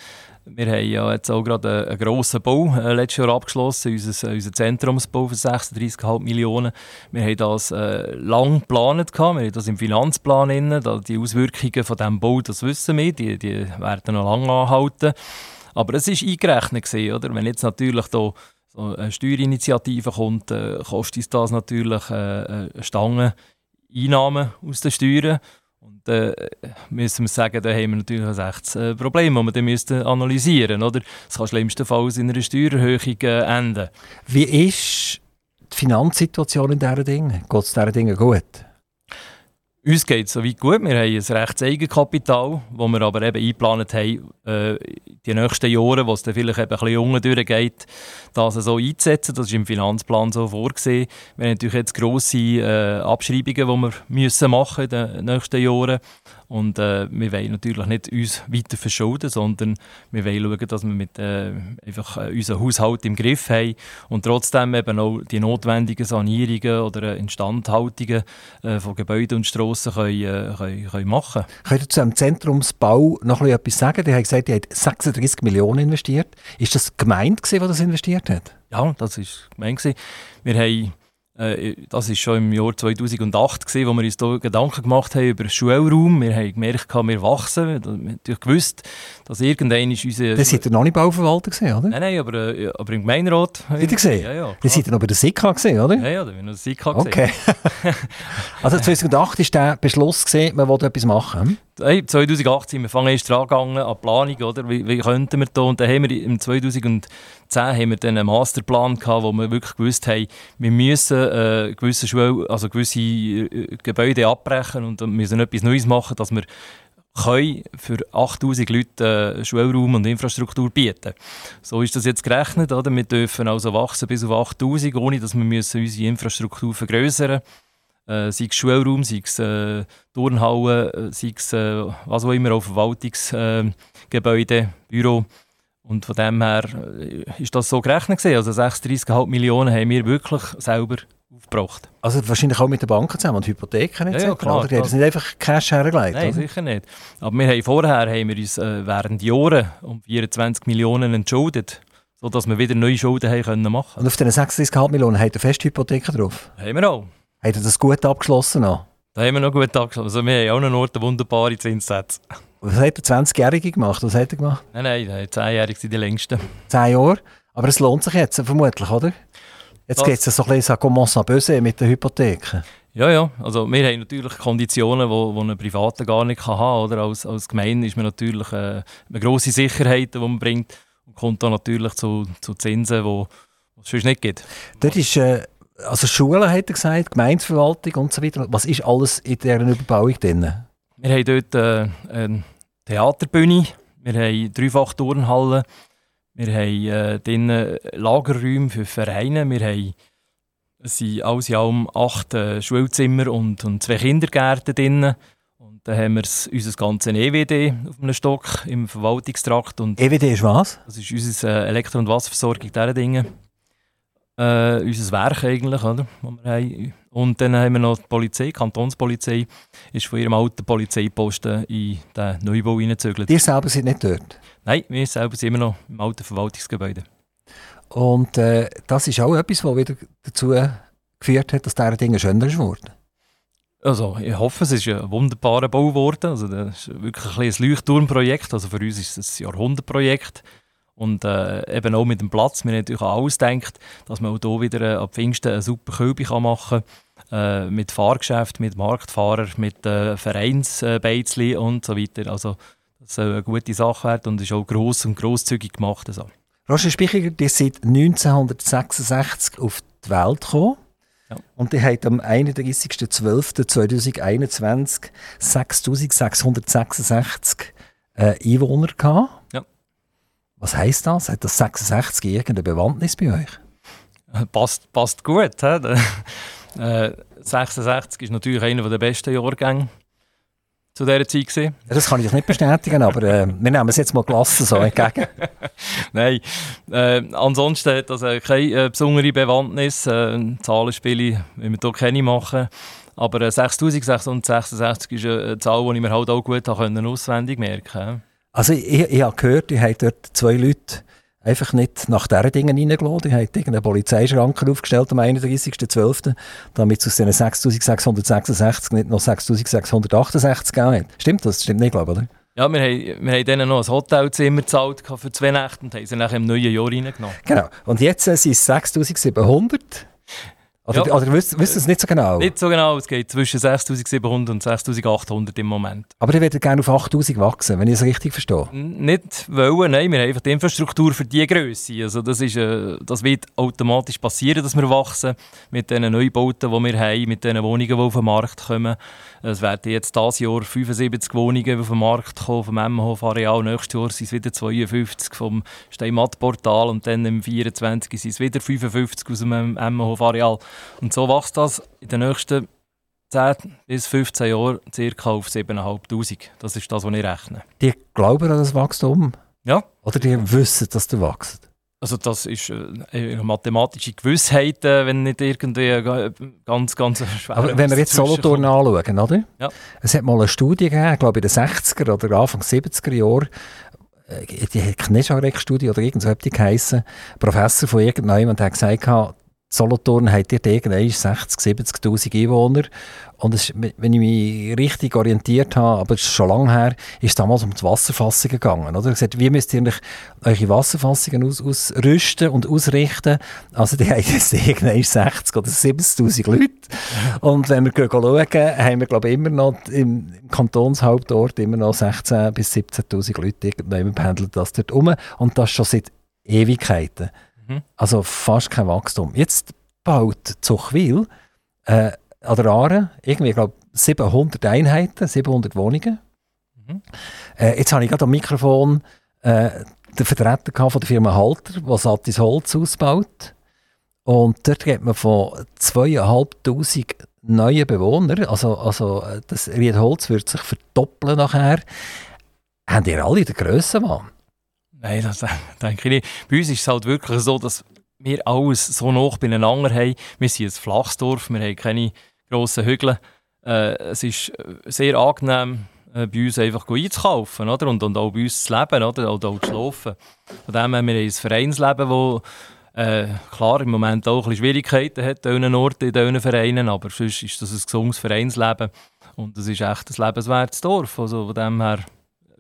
Wir haben ja jetzt auch gerade einen, grossen Bau äh, letztes Jahr abgeschlossen, unser, unser Zentrumsbau für 36,5 Millionen. Wir haben das äh, lang geplant, wir haben das im Finanzplan drin. Die Auswirkungen von diesem Bau, das wissen wir, die, die werden noch lange anhalten. Aber es war eingerechnet, gewesen, oder? wenn jetzt natürlich da so eine Steuerinitiative kommt, äh, kostet das natürlich äh, eine Stange Einnahmen aus den Steuern. Und äh, müssen wir sagen, da haben wir natürlich ein echtes äh, Problem, das wir dann müssten analysieren müssen. Es kann schlimmstenfalls in einer Steuererhöhung äh, enden.
Wie ist die Finanzsituation in diesen Dingen? Geht es diesen Dingen gut?
Uns geht es soweit gut. Wir haben ein rechtes Eigenkapital, das wir aber eben eingeplant haben, äh, die nächsten Jahre, wo es dann vielleicht eben ein bisschen unten durchgeht, das so einzusetzen. Das ist im Finanzplan so vorgesehen. Wir haben natürlich jetzt grosse äh, Abschreibungen, die wir müssen machen in den nächsten Jahren. Und äh, wir wollen natürlich nicht uns weiter verschulden, sondern wir wollen schauen, dass wir mit, äh, einfach äh, unseren Haushalt im Griff haben und trotzdem eben auch die notwendigen Sanierungen oder äh, Instandhaltungen äh, von Gebäuden und Strassen können, äh, können, können machen
Könnt ihr zu einem Zentrumsbau noch etwas sagen? Die haben gesagt, die haben 36 Millionen investiert. Ist das gewesen, die das investiert hat?
Ja, das war gemeint. Wir haben, das war schon im Jahr 2008, gewesen, wo wir uns da Gedanken gemacht haben über den Schulraum. Wir haben gemerkt, wir wachsen. Wir haben natürlich gewusst, dass irgendwann ist unser...
Das seid ihr noch nicht Bauverwalter gewesen, oder?
Nein, nein, aber, äh, aber im Gemeinderat...
Seid ihr gesehen?
Ja, ja.
Das seid ihr noch bei der SIKA gewesen, oder?
Ja, ja, da haben wir noch SIKA gesehen.
Okay. (laughs) also 2008 war der Beschluss, gewesen, man will etwas machen.
Hey, 2018, wir fangen erst dran an die Planung, oder? Wie, wie könnten wir da? Und dann haben wir im 2010 haben wir dann einen Masterplan gehabt, wo wir wirklich gewusst haben, wir müssen äh, gewisse, Schul also gewisse äh, Gebäude abbrechen und dann müssen etwas Neues machen, dass wir können für 8000 Leute äh, Schulraum und Infrastruktur bieten. So ist das jetzt gerechnet. Oder? Wir dürfen also wachsen bis auf 8000, ohne dass wir müssen unsere Infrastruktur vergrößern äh, sei es Schulraum, sei es äh, Turnhallen, äh, sei es äh, was auch immer, auch Verwaltungsgebäude, äh, Büro. Und von dem her äh, ist das so gerechnet gewesen. Also 36,5 Millionen haben wir wirklich selber aufgebracht.
Also wahrscheinlich auch mit den Banken zusammen und Hypotheken etc.
Ja, ja, klar?
Die haben das nicht einfach Cash hergelegt,
Nein,
oder?
sicher nicht. Aber wir haben vorher haben wir uns äh, während Jahren um 24 Millionen entschuldet, sodass wir wieder neue Schulden haben können machen.
Und auf diesen 36,5 Millionen habt ihr Festhypotheken drauf.
Haben wir auch.
Habt ihr das gut abgeschlossen noch?
Da haben wir noch gut angeschaut. Also wir haben auch noch Orte wunderbare Zinssätze.
Was hat der 20-Jährige gemacht? Was hat er gemacht?
Nein, nein, nein 10-Jährige sind die längsten.
10 Jahre. Aber es lohnt sich jetzt vermutlich, oder? Jetzt geht es so ein bisschen commence böse mit den Hypotheken.
Ja, ja. Also wir haben natürlich Konditionen, die wo, wo ein Privater gar nicht kann haben kann. Als, als Gemeinde ist man natürlich äh, eine grosse Sicherheit, die man bringt. Und kommt dann natürlich zu, zu Zinsen, die es sonst nicht gibt.
Dort ist äh, also Schulen, hat er gesagt, Gemeindeverwaltung und so weiter. Was ist alles in dieser Überbauung drin?
Wir haben dort äh, eine Theaterbühne, wir haben dreifach Turnhallen, wir haben äh, Lagerräume für Vereine, wir haben es sind alles in allem acht äh, Schulzimmer und, und zwei Kindergärten drin. Und dann haben wir unser ganzes EWD auf einem Stock im Verwaltungstrakt. Und
EWD ist was?
Das ist unsere äh, Elektro- und Wasserversorgung, diese Dinge. Äh, unser Werk eigentlich, oder? wir haben. Und dann haben wir noch die Polizei, die Kantonspolizei, ist von ihrem alten Polizeiposten in den Neubau reingezögert.
Ihr selber seid nicht dort?
Nein, wir selber sind immer noch im alten Verwaltungsgebäude.
Und äh, das ist auch etwas, was wieder dazu geführt hat, dass diese Dinge schöner geworden
also, ich hoffe, es ist ein wunderbarer Bau geworden. Also, das ist wirklich ein, ein Leuchtturmprojekt. Also, für uns ist es ein Jahrhundertprojekt. Und äh, eben auch mit dem Platz. Wir haben natürlich auch ausgedacht, dass man auch hier wieder äh, ab Pfingsten eine super Kübe machen kann. Äh, mit Fahrgeschäft, mit Marktfahrern, mit äh, Vereinsbeizli und so weiter. Also, das soll eine gute Sache werden und ist auch gross und grosszügig gemacht. Also.
Roger Spichiger, die sind 1966 auf die Welt gekommen. Ja. Und die hat am 31.12.2021 6666 äh, Einwohner gehabt. Was heisst das? Hat das 66 irgendeine Bewandtnis bei euch?
Passt, passt gut. He? (laughs) äh, 66 ist natürlich einer der besten Jahrgänge zu dieser Zeit gewesen.
Das kann ich nicht bestätigen, aber äh, wir nehmen es jetzt mal gelassen so entgegen. (laughs)
Nein, äh, ansonsten hat das äh, keine äh, besondere Bewandtnis. Äh, Zahlenspiele, wie wir hier keine machen. Aber äh, 6666 ist eine Zahl, die ich mir halt auch gut auswendig merken konnte.
Also ich, ich habe gehört, ihr habt dort zwei Leute einfach nicht nach diesen Dingen reingelassen. Die haben irgendeinen Polizeischrank aufgestellt am 31.12., damit es aus diesen 6'666 nicht noch 6'668 gegeben hat. Stimmt das? Stimmt nicht, glaube ich, oder?
Ja, wir haben, wir haben denen noch ein Hotelzimmer gezahlt für zwei Nächte und haben sie nachher im neuen Jahr reingenommen.
Genau. Und jetzt sind es 6700. Oder, ja. oder wisst, wisst ihr es nicht so genau?
Nicht so genau, es geht zwischen 6700 und 6800 im Moment.
Aber ihr werdet gerne auf 8000 wachsen, wenn ich es richtig verstehe?
nicht wollen, nein, wir haben einfach die Infrastruktur für diese Größe. Also das, ist, äh, das wird automatisch passieren, dass wir wachsen mit den Neubauten, die wir haben, mit den Wohnungen, die auf den Markt kommen. Es werden jetzt dieses Jahr 75 Wohnungen auf den Markt kommen vom Emmenhof-Areal. Nächstes Jahr sind es wieder 52 vom Steinmatt-Portal und dann im 24 sind es wieder 55 aus dem Emmenhof-Areal. Und so wächst das in den nächsten 10 bis 15 Jahren ca. auf 7'500. Das ist das, was ich rechne.
Die glauben an das Wachstum?
Ja.
Oder die wissen, dass du wächst?
Also das ist äh, eine mathematische Gewissheit, äh, wenn nicht irgendwie äh, ganz, ganz
schwer Aber wenn wir jetzt Solothurn anschauen, oder?
Ja.
Es hat mal eine Studie gegeben, glaube ich in den 60er oder Anfang 70er Jahren, die Knescharek-Studie oder irgend so etwas geheissen, Professor von irgendjemandem hat gesagt, Solothurn hat dort irgendwann 60, 70'000 Einwohner. Und es, wenn ich mich richtig orientiert habe, aber es ist schon lange her, ist es damals um die Wasserfassungen gegangen. Oder? Gesagt, wie müsst ihr eigentlich eure Wasserfassungen aus, ausrüsten und ausrichten? Also die haben jetzt irgendwann 60 oder 70'000 Leute. Und wenn wir schauen, haben wir glaube ich, immer noch im, Kantonshauptort immer noch 16'000 bis 17'000 Leute. Irgendwann pendelt das dort um. Und das schon seit Ewigkeiten. Mhm. Also fast kein Wachstum. Jetzt baut Zuchwil äh, an der Aare irgendwie, ich glaube, 700 Einheiten, 700 Wohnungen. Mhm. Äh, jetzt habe ich gerade am Mikrofon äh, den Vertreter von der Firma Halter, der Satis Holz ausbaut. Und dort geht man von 2'500 neuen Bewohnern, also, also äh, das Riedholz wird sich verdoppeln nachher. Haben ihr alle den Grössenwahn?
Nein, das (laughs) denke ich nicht. Bei uns ist es halt wirklich so, dass wir alles so nah beieinander haben. Wir sind ein flaches Dorf, wir haben keine grossen Hügel. Äh, es ist äh, sehr angenehm, äh, bei uns einfach einzukaufen oder? Und, und auch bei uns zu leben oder? Und auch zu schlafen. Von dem haben wir ein Vereinsleben, das äh, klar im Moment auch ein Schwierigkeiten hat an diesen Orten, in diesen Vereinen, aber sonst ist das ein gesundes Vereinsleben. Und es ist echt ein lebenswertes Dorf. Also von dem her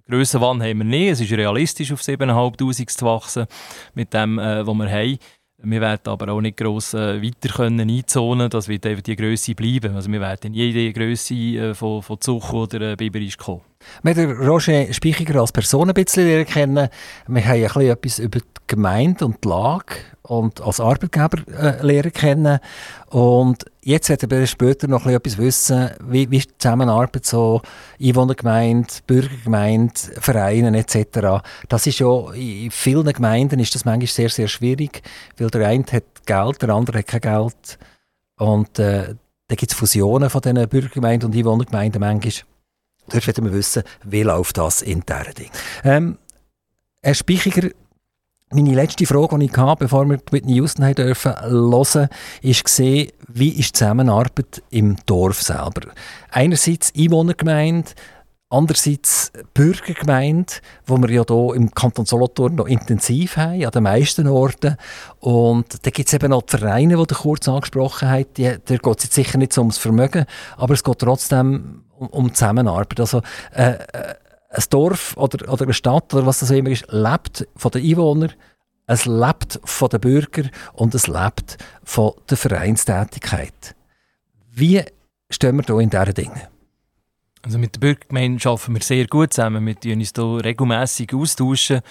Grössenwahn haben wir nicht. Es ist realistisch, auf 7'500 zu wachsen mit dem, äh, was wir haben. Wir werden aber auch nicht gross äh, weiter können einzonen Das wird einfach die Größe bleiben. Also wir werden nie die Größe äh, von, von Zuch oder äh, Biberisch kommen.
Wir haben Roger Speichiger als Person ein bisschen kennen. Wir haben ein bisschen etwas über die Gemeinde und die Lage und als Arbeitgeber äh, lernen kennen. Und jetzt werden wir später noch etwas wissen, wie, wie die Zusammenarbeit so Einwohnergemeinde, Bürgergemeinde, Vereine etc. Das ist ja in vielen Gemeinden ist das manchmal sehr, sehr schwierig, weil der eine hat Geld, der andere hat kein Geld. Und äh, da gibt es Fusionen von diesen Bürgergemeinden und Einwohnergemeinden manchmal. Dort werden wir wissen, wie läuft das in dieser Ding. Ähm, Herr Speichiger, meine letzte Frage, die ich hatte, bevor wir mit Houston hören dürfen, hören, ist gesehen, wie ist die Zusammenarbeit im Dorf selber? Einerseits Einwohnergemeinde, andererseits Bürgergemeinde, wo wir ja hier im Kanton Solothurn noch intensiv haben, an den meisten Orten. Und da gibt es eben noch die Vereine, die du kurz angesprochen hast. Da geht es jetzt sicher nicht so ums Vermögen, aber es geht trotzdem um, um Zusammenarbeit. Also, äh, äh ein Dorf oder, oder eine Stadt oder was das immer ist, lebt von den Einwohnern, es lebt von den Bürgern und es lebt von der Vereinstätigkeit. Wie stehen wir hier in diesen Dingen?
Also mit der Bürgergemeinde arbeiten wir sehr gut zusammen. Wir tauschen uns hier regelmässig austauschen.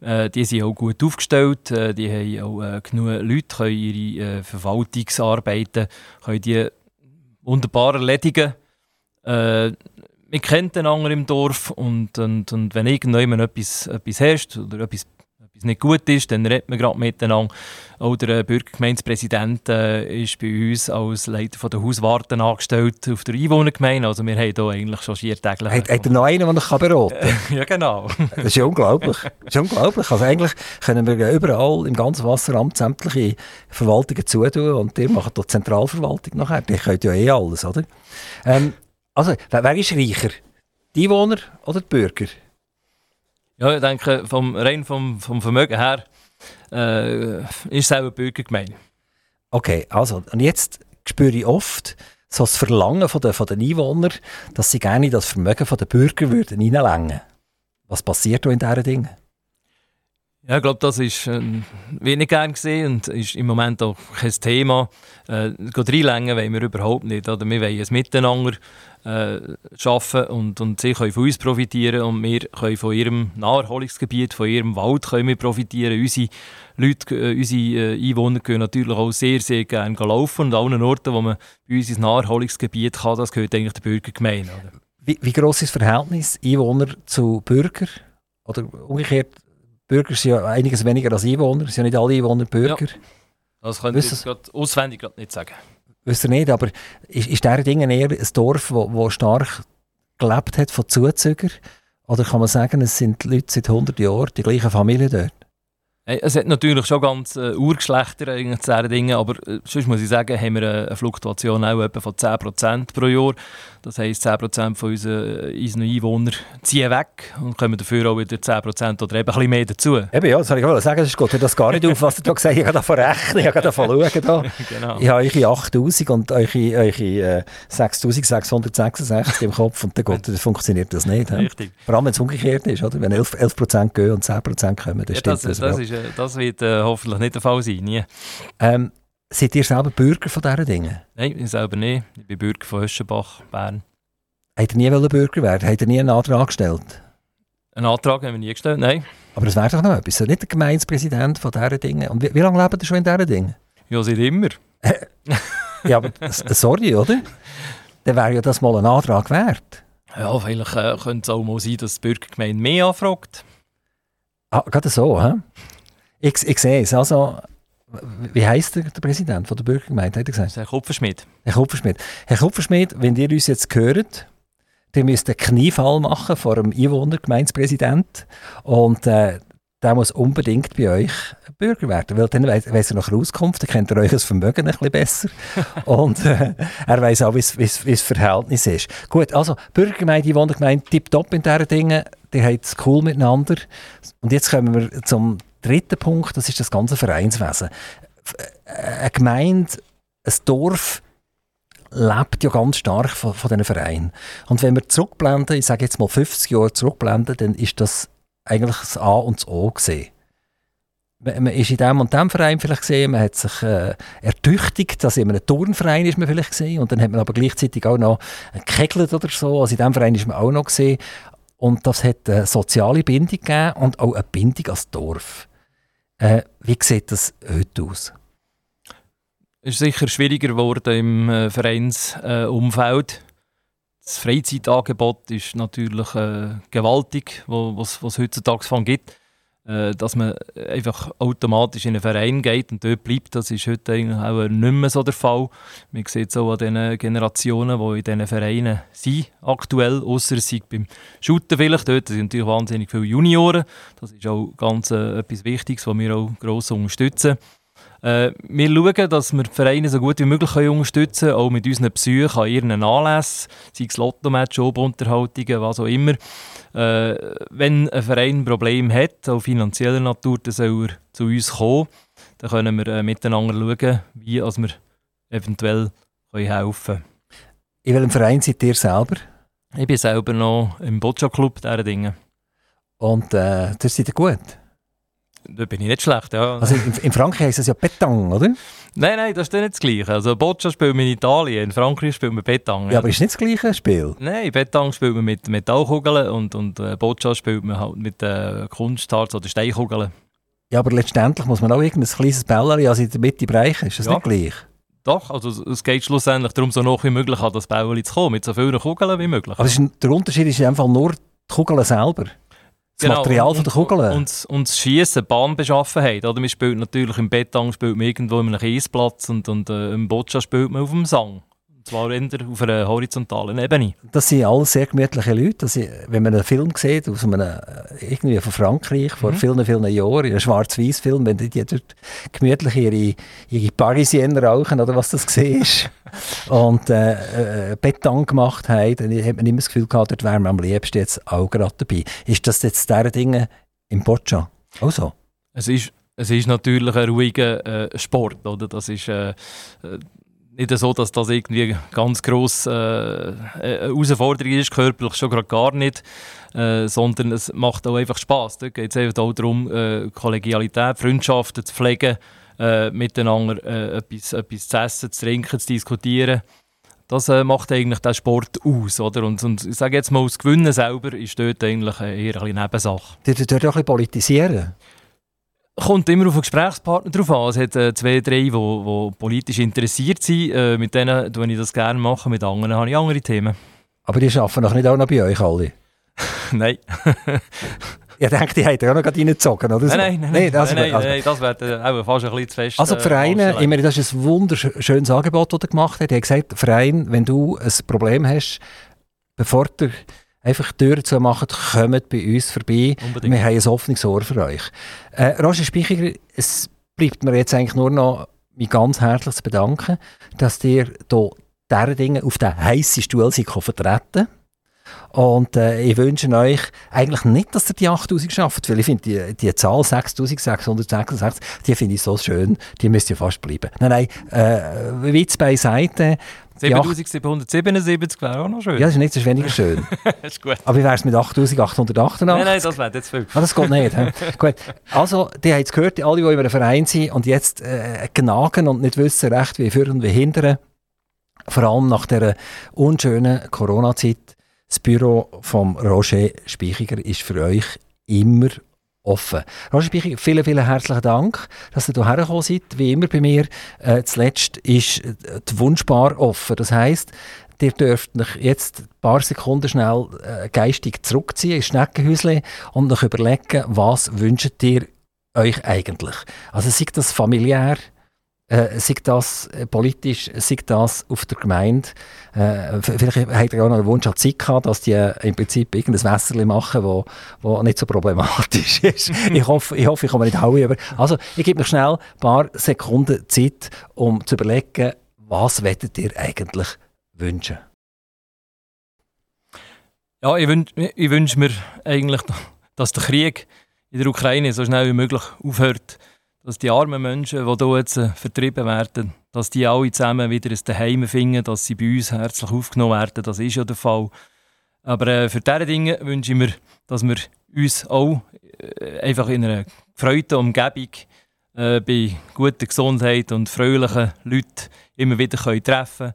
Äh, die sind auch gut aufgestellt. Äh, die haben auch äh, genug Leute, können ihre äh, Verwaltungsarbeiten können die wunderbar erledigen. Äh, wir kennen den anderen im Dorf und, und, und wenn irgendjemand etwas, etwas herrscht oder etwas, etwas nicht gut ist, dann redet man gerade miteinander. Auch der Bürgergemeindepräsident äh, ist bei uns als Leiter von der Hauswarten angestellt auf der Einwohnergemeinde. Also wir haben hier eigentlich schon schier täglich...
Hat, hat er noch einen, der noch beraten
kann? (laughs) ja, genau.
Das ist ja unglaublich. Das ist unglaublich. Also eigentlich können wir überall im ganzen Wasseramt sämtliche Verwaltungen zutun und die machen die Zentralverwaltung nachher. Die können ja eh alles, oder? Ähm, also, wer, wer ist reicher? Die Einwohner oder die Bürger?
Ja, ich denke, vom, rein vom, vom Vermögen her äh, ist es auch eine Bürgergemeinde.
Okay, also, und jetzt spüre ich oft so das Verlangen von den, von den Einwohnern, dass sie gerne das Vermögen der Bürger würden reinlängen. Was passiert da in diesen Dingen?
Ja, ich glaube, das ist äh, wenig gern gesehen und ist im Moment auch kein Thema. Äh, reinlängen wollen wir überhaupt nicht. Oder? Wir wollen es miteinander äh, arbeiten und, und sie können von uns profitieren und wir können von ihrem Naherholungsgebiet, von ihrem Wald können wir profitieren. Unsere Leute, äh, unsere äh, Einwohner können natürlich auch sehr, sehr gerne laufen und an allen Orten, wo man bei uns ins Naherholungsgebiet kann, das gehört eigentlich der Bürgergemeinde.
Wie, wie gross ist das Verhältnis Einwohner zu Bürger? Oder umgekehrt, Bürger sind ja einiges weniger als Einwohner, sind ja nicht alle Einwohner Bürger. Ja.
Das könnte ich jetzt auswendig gerade nicht sagen.
Wisst ihr nicht, aber ist, ist dieser Ding eher ein Dorf, wo, wo stark gelebt hat von Zuzügern? Oder kann man sagen, es sind Leute seit 100 Jahren, die gleiche Familie dort?
Es hat natürlich schon ganz äh, Urgeschlechter diesen Dingen, aber äh, sonst muss ich sagen, haben wir eine, eine Fluktuation auch etwa von 10% pro Jahr. Das heisst, 10% von unseren, äh, unseren Einwohnern ziehen weg und kommen dafür auch wieder 10% oder eben ein bisschen mehr dazu.
Eben ja, das soll ich mal sagen, es geht das gar nicht auf, was du da gesagt hast. Ich habe davon rechnen, ich habe davon schauen. Da. (laughs) genau. Ich habe eure 8000 und eure, eure äh, 6666 im Kopf und dann, geht, dann funktioniert das nicht.
Richtig.
Vor allem, wenn es umgekehrt ist, oder? wenn 11%, 11 gehen und 10% kommen, dann ja,
stimmt das. Das, das ist, das wird äh, hoffentlich nicht der Fall sein. Nie.
Ähm, seid ihr selber Bürger von diesen Dingen?
Nein, ich selber nicht. Ich bin Bürger von Öschenbach, Bern.
Habt ihr nie Bürger werden? Habt ihr nie einen Antrag gestellt?
Einen Antrag haben wir nie gestellt, nein.
Aber es wäre doch noch etwas. Nicht der Gemeindepräsident von diesen Dingen. Und wie, wie lange lebt ihr schon in diesen Dingen?
Ja, seit immer. (laughs)
ja, aber sorry, oder? Dann wäre ja das mal ein Antrag wert.
Ja, vielleicht äh, könnte es auch mal sein, dass die Bürgergemeinde mehr anfragt.
Ah, gerade so, hä? Ich, ich sehe es. Also, wie heisst der, der Präsident von der Bürgergemeinde? Hat er gesagt?
Herr Kupferschmidt.
Herr Kupferschmidt. Herr Kupferschmidt, wenn ihr uns jetzt hört, dann müsst ihr einen Kniefall machen vor dem Einwohnergemeindepräsident und äh, der muss unbedingt bei euch Bürger werden, weil dann weiss, weiss er nach Auskunft, dann kennt er euch das Vermögen ein bisschen besser (laughs) und äh, er weiß auch, wie das Verhältnis ist. Gut, also Bürgergemeinde, Einwohnergemeinde, tipptopp in diesen Dingen, die haben es cool miteinander und jetzt kommen wir zum dritten Punkt, das ist das ganze Vereinswesen. Eine Gemeinde, ein Dorf lebt ja ganz stark von, von diesen Vereinen. Und wenn wir zurückblenden, ich sage jetzt mal 50 Jahre zurückblenden, dann ist das eigentlich das A und das O gesehen. man ist in dem und dem Verein vielleicht gesehen, man hat sich äh, ertüchtigt, dass in einem Turnverein ist man vielleicht gesehen und dann hat man aber gleichzeitig auch noch gekegelt oder so, also in dem Verein ist man auch noch gesehen und das hat eine soziale Bindung gegeben und auch eine Bindung als Dorf. Äh, wie sieht das heute aus?
Es ist sicher schwieriger geworden im äh, Vereinsumfeld. Das Freizeitangebot ist natürlich äh, gewaltig, was es heutzutage gibt. Äh, dass man einfach automatisch in einen Verein geht und dort bleibt, das ist heute eigentlich auch nicht mehr so der Fall. Man sieht es auch an den Generationen, die in diesen Vereinen sind aktuell, außer es sind beim Shooten vielleicht dort, sind natürlich wahnsinnig viele Junioren. Das ist auch ganz äh, etwas Wichtiges, was wir auch gross unterstützen. Äh, wir schauen, dass wir die Vereine so gut wie möglich unterstützen können, auch mit unseren Psychen an ihren Anlässen, sei es Lotto-Match, Obunterhaltungen, was auch immer. Äh, wenn ein Verein ein Problem hat, auch finanzieller Natur, dann soll er zu uns kommen. Dann können wir äh, miteinander schauen, wie wir eventuell helfen können.
In welchem Verein seid ihr selber?
Ich bin selber noch im Boccia-Club, dieser Dinge.
Und äh, das seid ihr gut?
Da bin ich nicht schlecht, ja.
Also in, in Frankreich heißt es ja Petang, oder?
Nein, nein, das ist nicht das Gleiche. Also Boccia spielt man in Italien, in Frankreich spielt man Petang.
Ja, ja aber ist nicht das gleiche Spiel?
Nein, Petang spielt man mit Metallkugeln und, und äh, Boccia spielt man halt mit äh, Kunstharz oder Steinkugeln.
Ja, aber letztendlich muss man auch irgendein kleines Bällchen also in der Mitte bereichen. Ist das ja. nicht gleich?
Doch, also es geht schlussendlich darum, so noch wie möglich an das Bällchen zu kommen, mit so vielen Kugeln wie möglich.
Aber ist, der Unterschied ist einfach nur die Kugeln selber? Das genau, Material und, von der Kugeln.
Und, und das Schießen, Bahnbeschaffenheit. Oder? Man spielt natürlich im Beton spielt man irgendwo in einem Kiesplatz und, und äh, im Boccia spielt man auf dem Sang. Zwar auf einer horizontalen Ebene.
Das sind alles sehr gemütliche Leute. Das sind, wenn man einen Film sieht, aus einem, äh, irgendwie von Frankreich, vor mhm. vielen, vielen Jahren, ein schwarz-weiß Film, wenn die dort gemütlich ihre, ihre Parisienne rauchen oder was das (laughs) war, und äh, äh, Beton gemacht haben, dann hat man immer das Gefühl gehabt, dort wären wir am liebsten jetzt auch gerade dabei. Ist das jetzt diese Dinge im Boccia auch so?
Es ist es ist natürlich ein ruhiger äh, Sport, oder? Das ist äh, äh nicht so, dass das irgendwie ganz gross äh, Herausforderung ist, körperlich schon gerade gar nicht, äh, sondern es macht auch einfach Spass. Da geht es einfach auch darum, äh, Kollegialität, Freundschaften zu pflegen, äh, miteinander äh, etwas, etwas zu essen, zu trinken, zu diskutieren. Das äh, macht eigentlich den Sport aus. Oder? Und, und ich sage jetzt mal, das Gewinnen selber ist dort eigentlich eher eine Nebensache.
Du dort auch ein bisschen politisieren?
Kommt immer auf den Gesprächspartner drauf an. Es hat äh, zwei, drei, die politisch interessiert sind. Äh, mit denen mache ich das gerne. Machen. Mit anderen habe ich andere Themen.
Aber die arbeiten noch nicht auch noch bei euch alle? (laughs)
nein. (laughs)
ich denke, die hätten auch noch reingezogen, oder?
Nein, nein, nein, das, nein, also, nein, das wäre auch fast ein bisschen zu fest.
Also die Vereine, ich meine, das ist ein wunderschönes Angebot, das er gemacht hat. Er hat gesagt, Verein, wenn du ein Problem hast, bevor du einfach die Türen zu machen, kommt bei uns vorbei. Unbedingt. Wir haben ein offenes Ohr für euch. Äh, Roger Spichiger, es bleibt mir jetzt eigentlich nur noch mich ganz herzlich zu bedanken, dass ihr hier diese Dinge auf den heissen Stuhl vertreten und äh, ich wünsche euch eigentlich nicht, dass ihr die 8000 schafft, weil ich finde die, die Zahl 6666, die finde ich so schön, die müsst ihr fast bleiben. Nein, nein, äh, Witz beiseite.
7777 wäre auch noch schön.
Ja, das ist nicht so weniger schön. (laughs)
ist gut.
Aber wie wäre es mit 8888?
Nein, nein, das wäre jetzt viel.
Ah, das geht nicht. (laughs) gut. Also, die haben es gehört, alle, die in einem Verein sind und jetzt äh, gnagen und nicht wissen recht, wie führen und wie hindern. Vor allem nach dieser unschönen Corona-Zeit. Das Büro von Roger Speichiger ist für euch immer offen. Roger Speichiger, vielen, vielen herzlichen Dank, dass ihr hierher gekommen seid. Wie immer bei mir, äh, zuletzt ist äh, die Wunschbar offen. Das heisst, ihr dürft euch jetzt ein paar Sekunden schnell äh, geistig zurückziehen ins Schneckenhäuschen und euch überlegen, was wünscht ihr euch eigentlich. Also sei das familiär, äh, sei das äh, politisch, sei das auf der Gemeinde. Äh, vielleicht hat er auch noch einen Wunsch an die gehabt, dass die äh, im Prinzip irgendein Wässerchen machen, wo, wo nicht so problematisch (laughs) ist. ich, hoffe, ich hoffe, ich komme nicht alle über. Also, ich gebe mir schnell ein paar Sekunden Zeit, um zu überlegen, was wettet ihr eigentlich wünschen?
Ja, ich wünsche wünsch mir eigentlich, dass der Krieg in der Ukraine so schnell wie möglich aufhört dass die armen Menschen, die hier jetzt äh, vertrieben werden, dass die alle zusammen wieder ein Zuhause finden, dass sie bei uns herzlich aufgenommen werden. Das ist ja der Fall. Aber äh, für diese Dinge wünsche ich mir, dass wir uns auch äh, einfach in einer gefreuten Umgebung äh, bei guter Gesundheit und fröhlichen Leuten immer wieder können treffen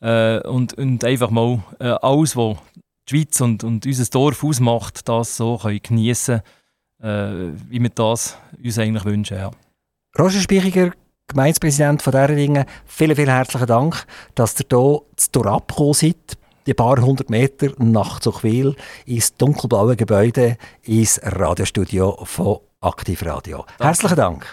können. Äh, und, und einfach mal äh, alles, was die Schweiz und, und unser Dorf ausmacht, das so können geniessen äh, wie wir das uns eigentlich wünschen. Ja.
Roger Spichiger, Gemeindepräsident von dieser Dinge, vielen, vielen herzlichen Dank, dass ihr hier zu Dorab gekommen seid die paar hundert Meter nach Zuchwil ins dunkelblaue Gebäude, ins Radiostudio von Aktiv Radio. Herzlichen Dank.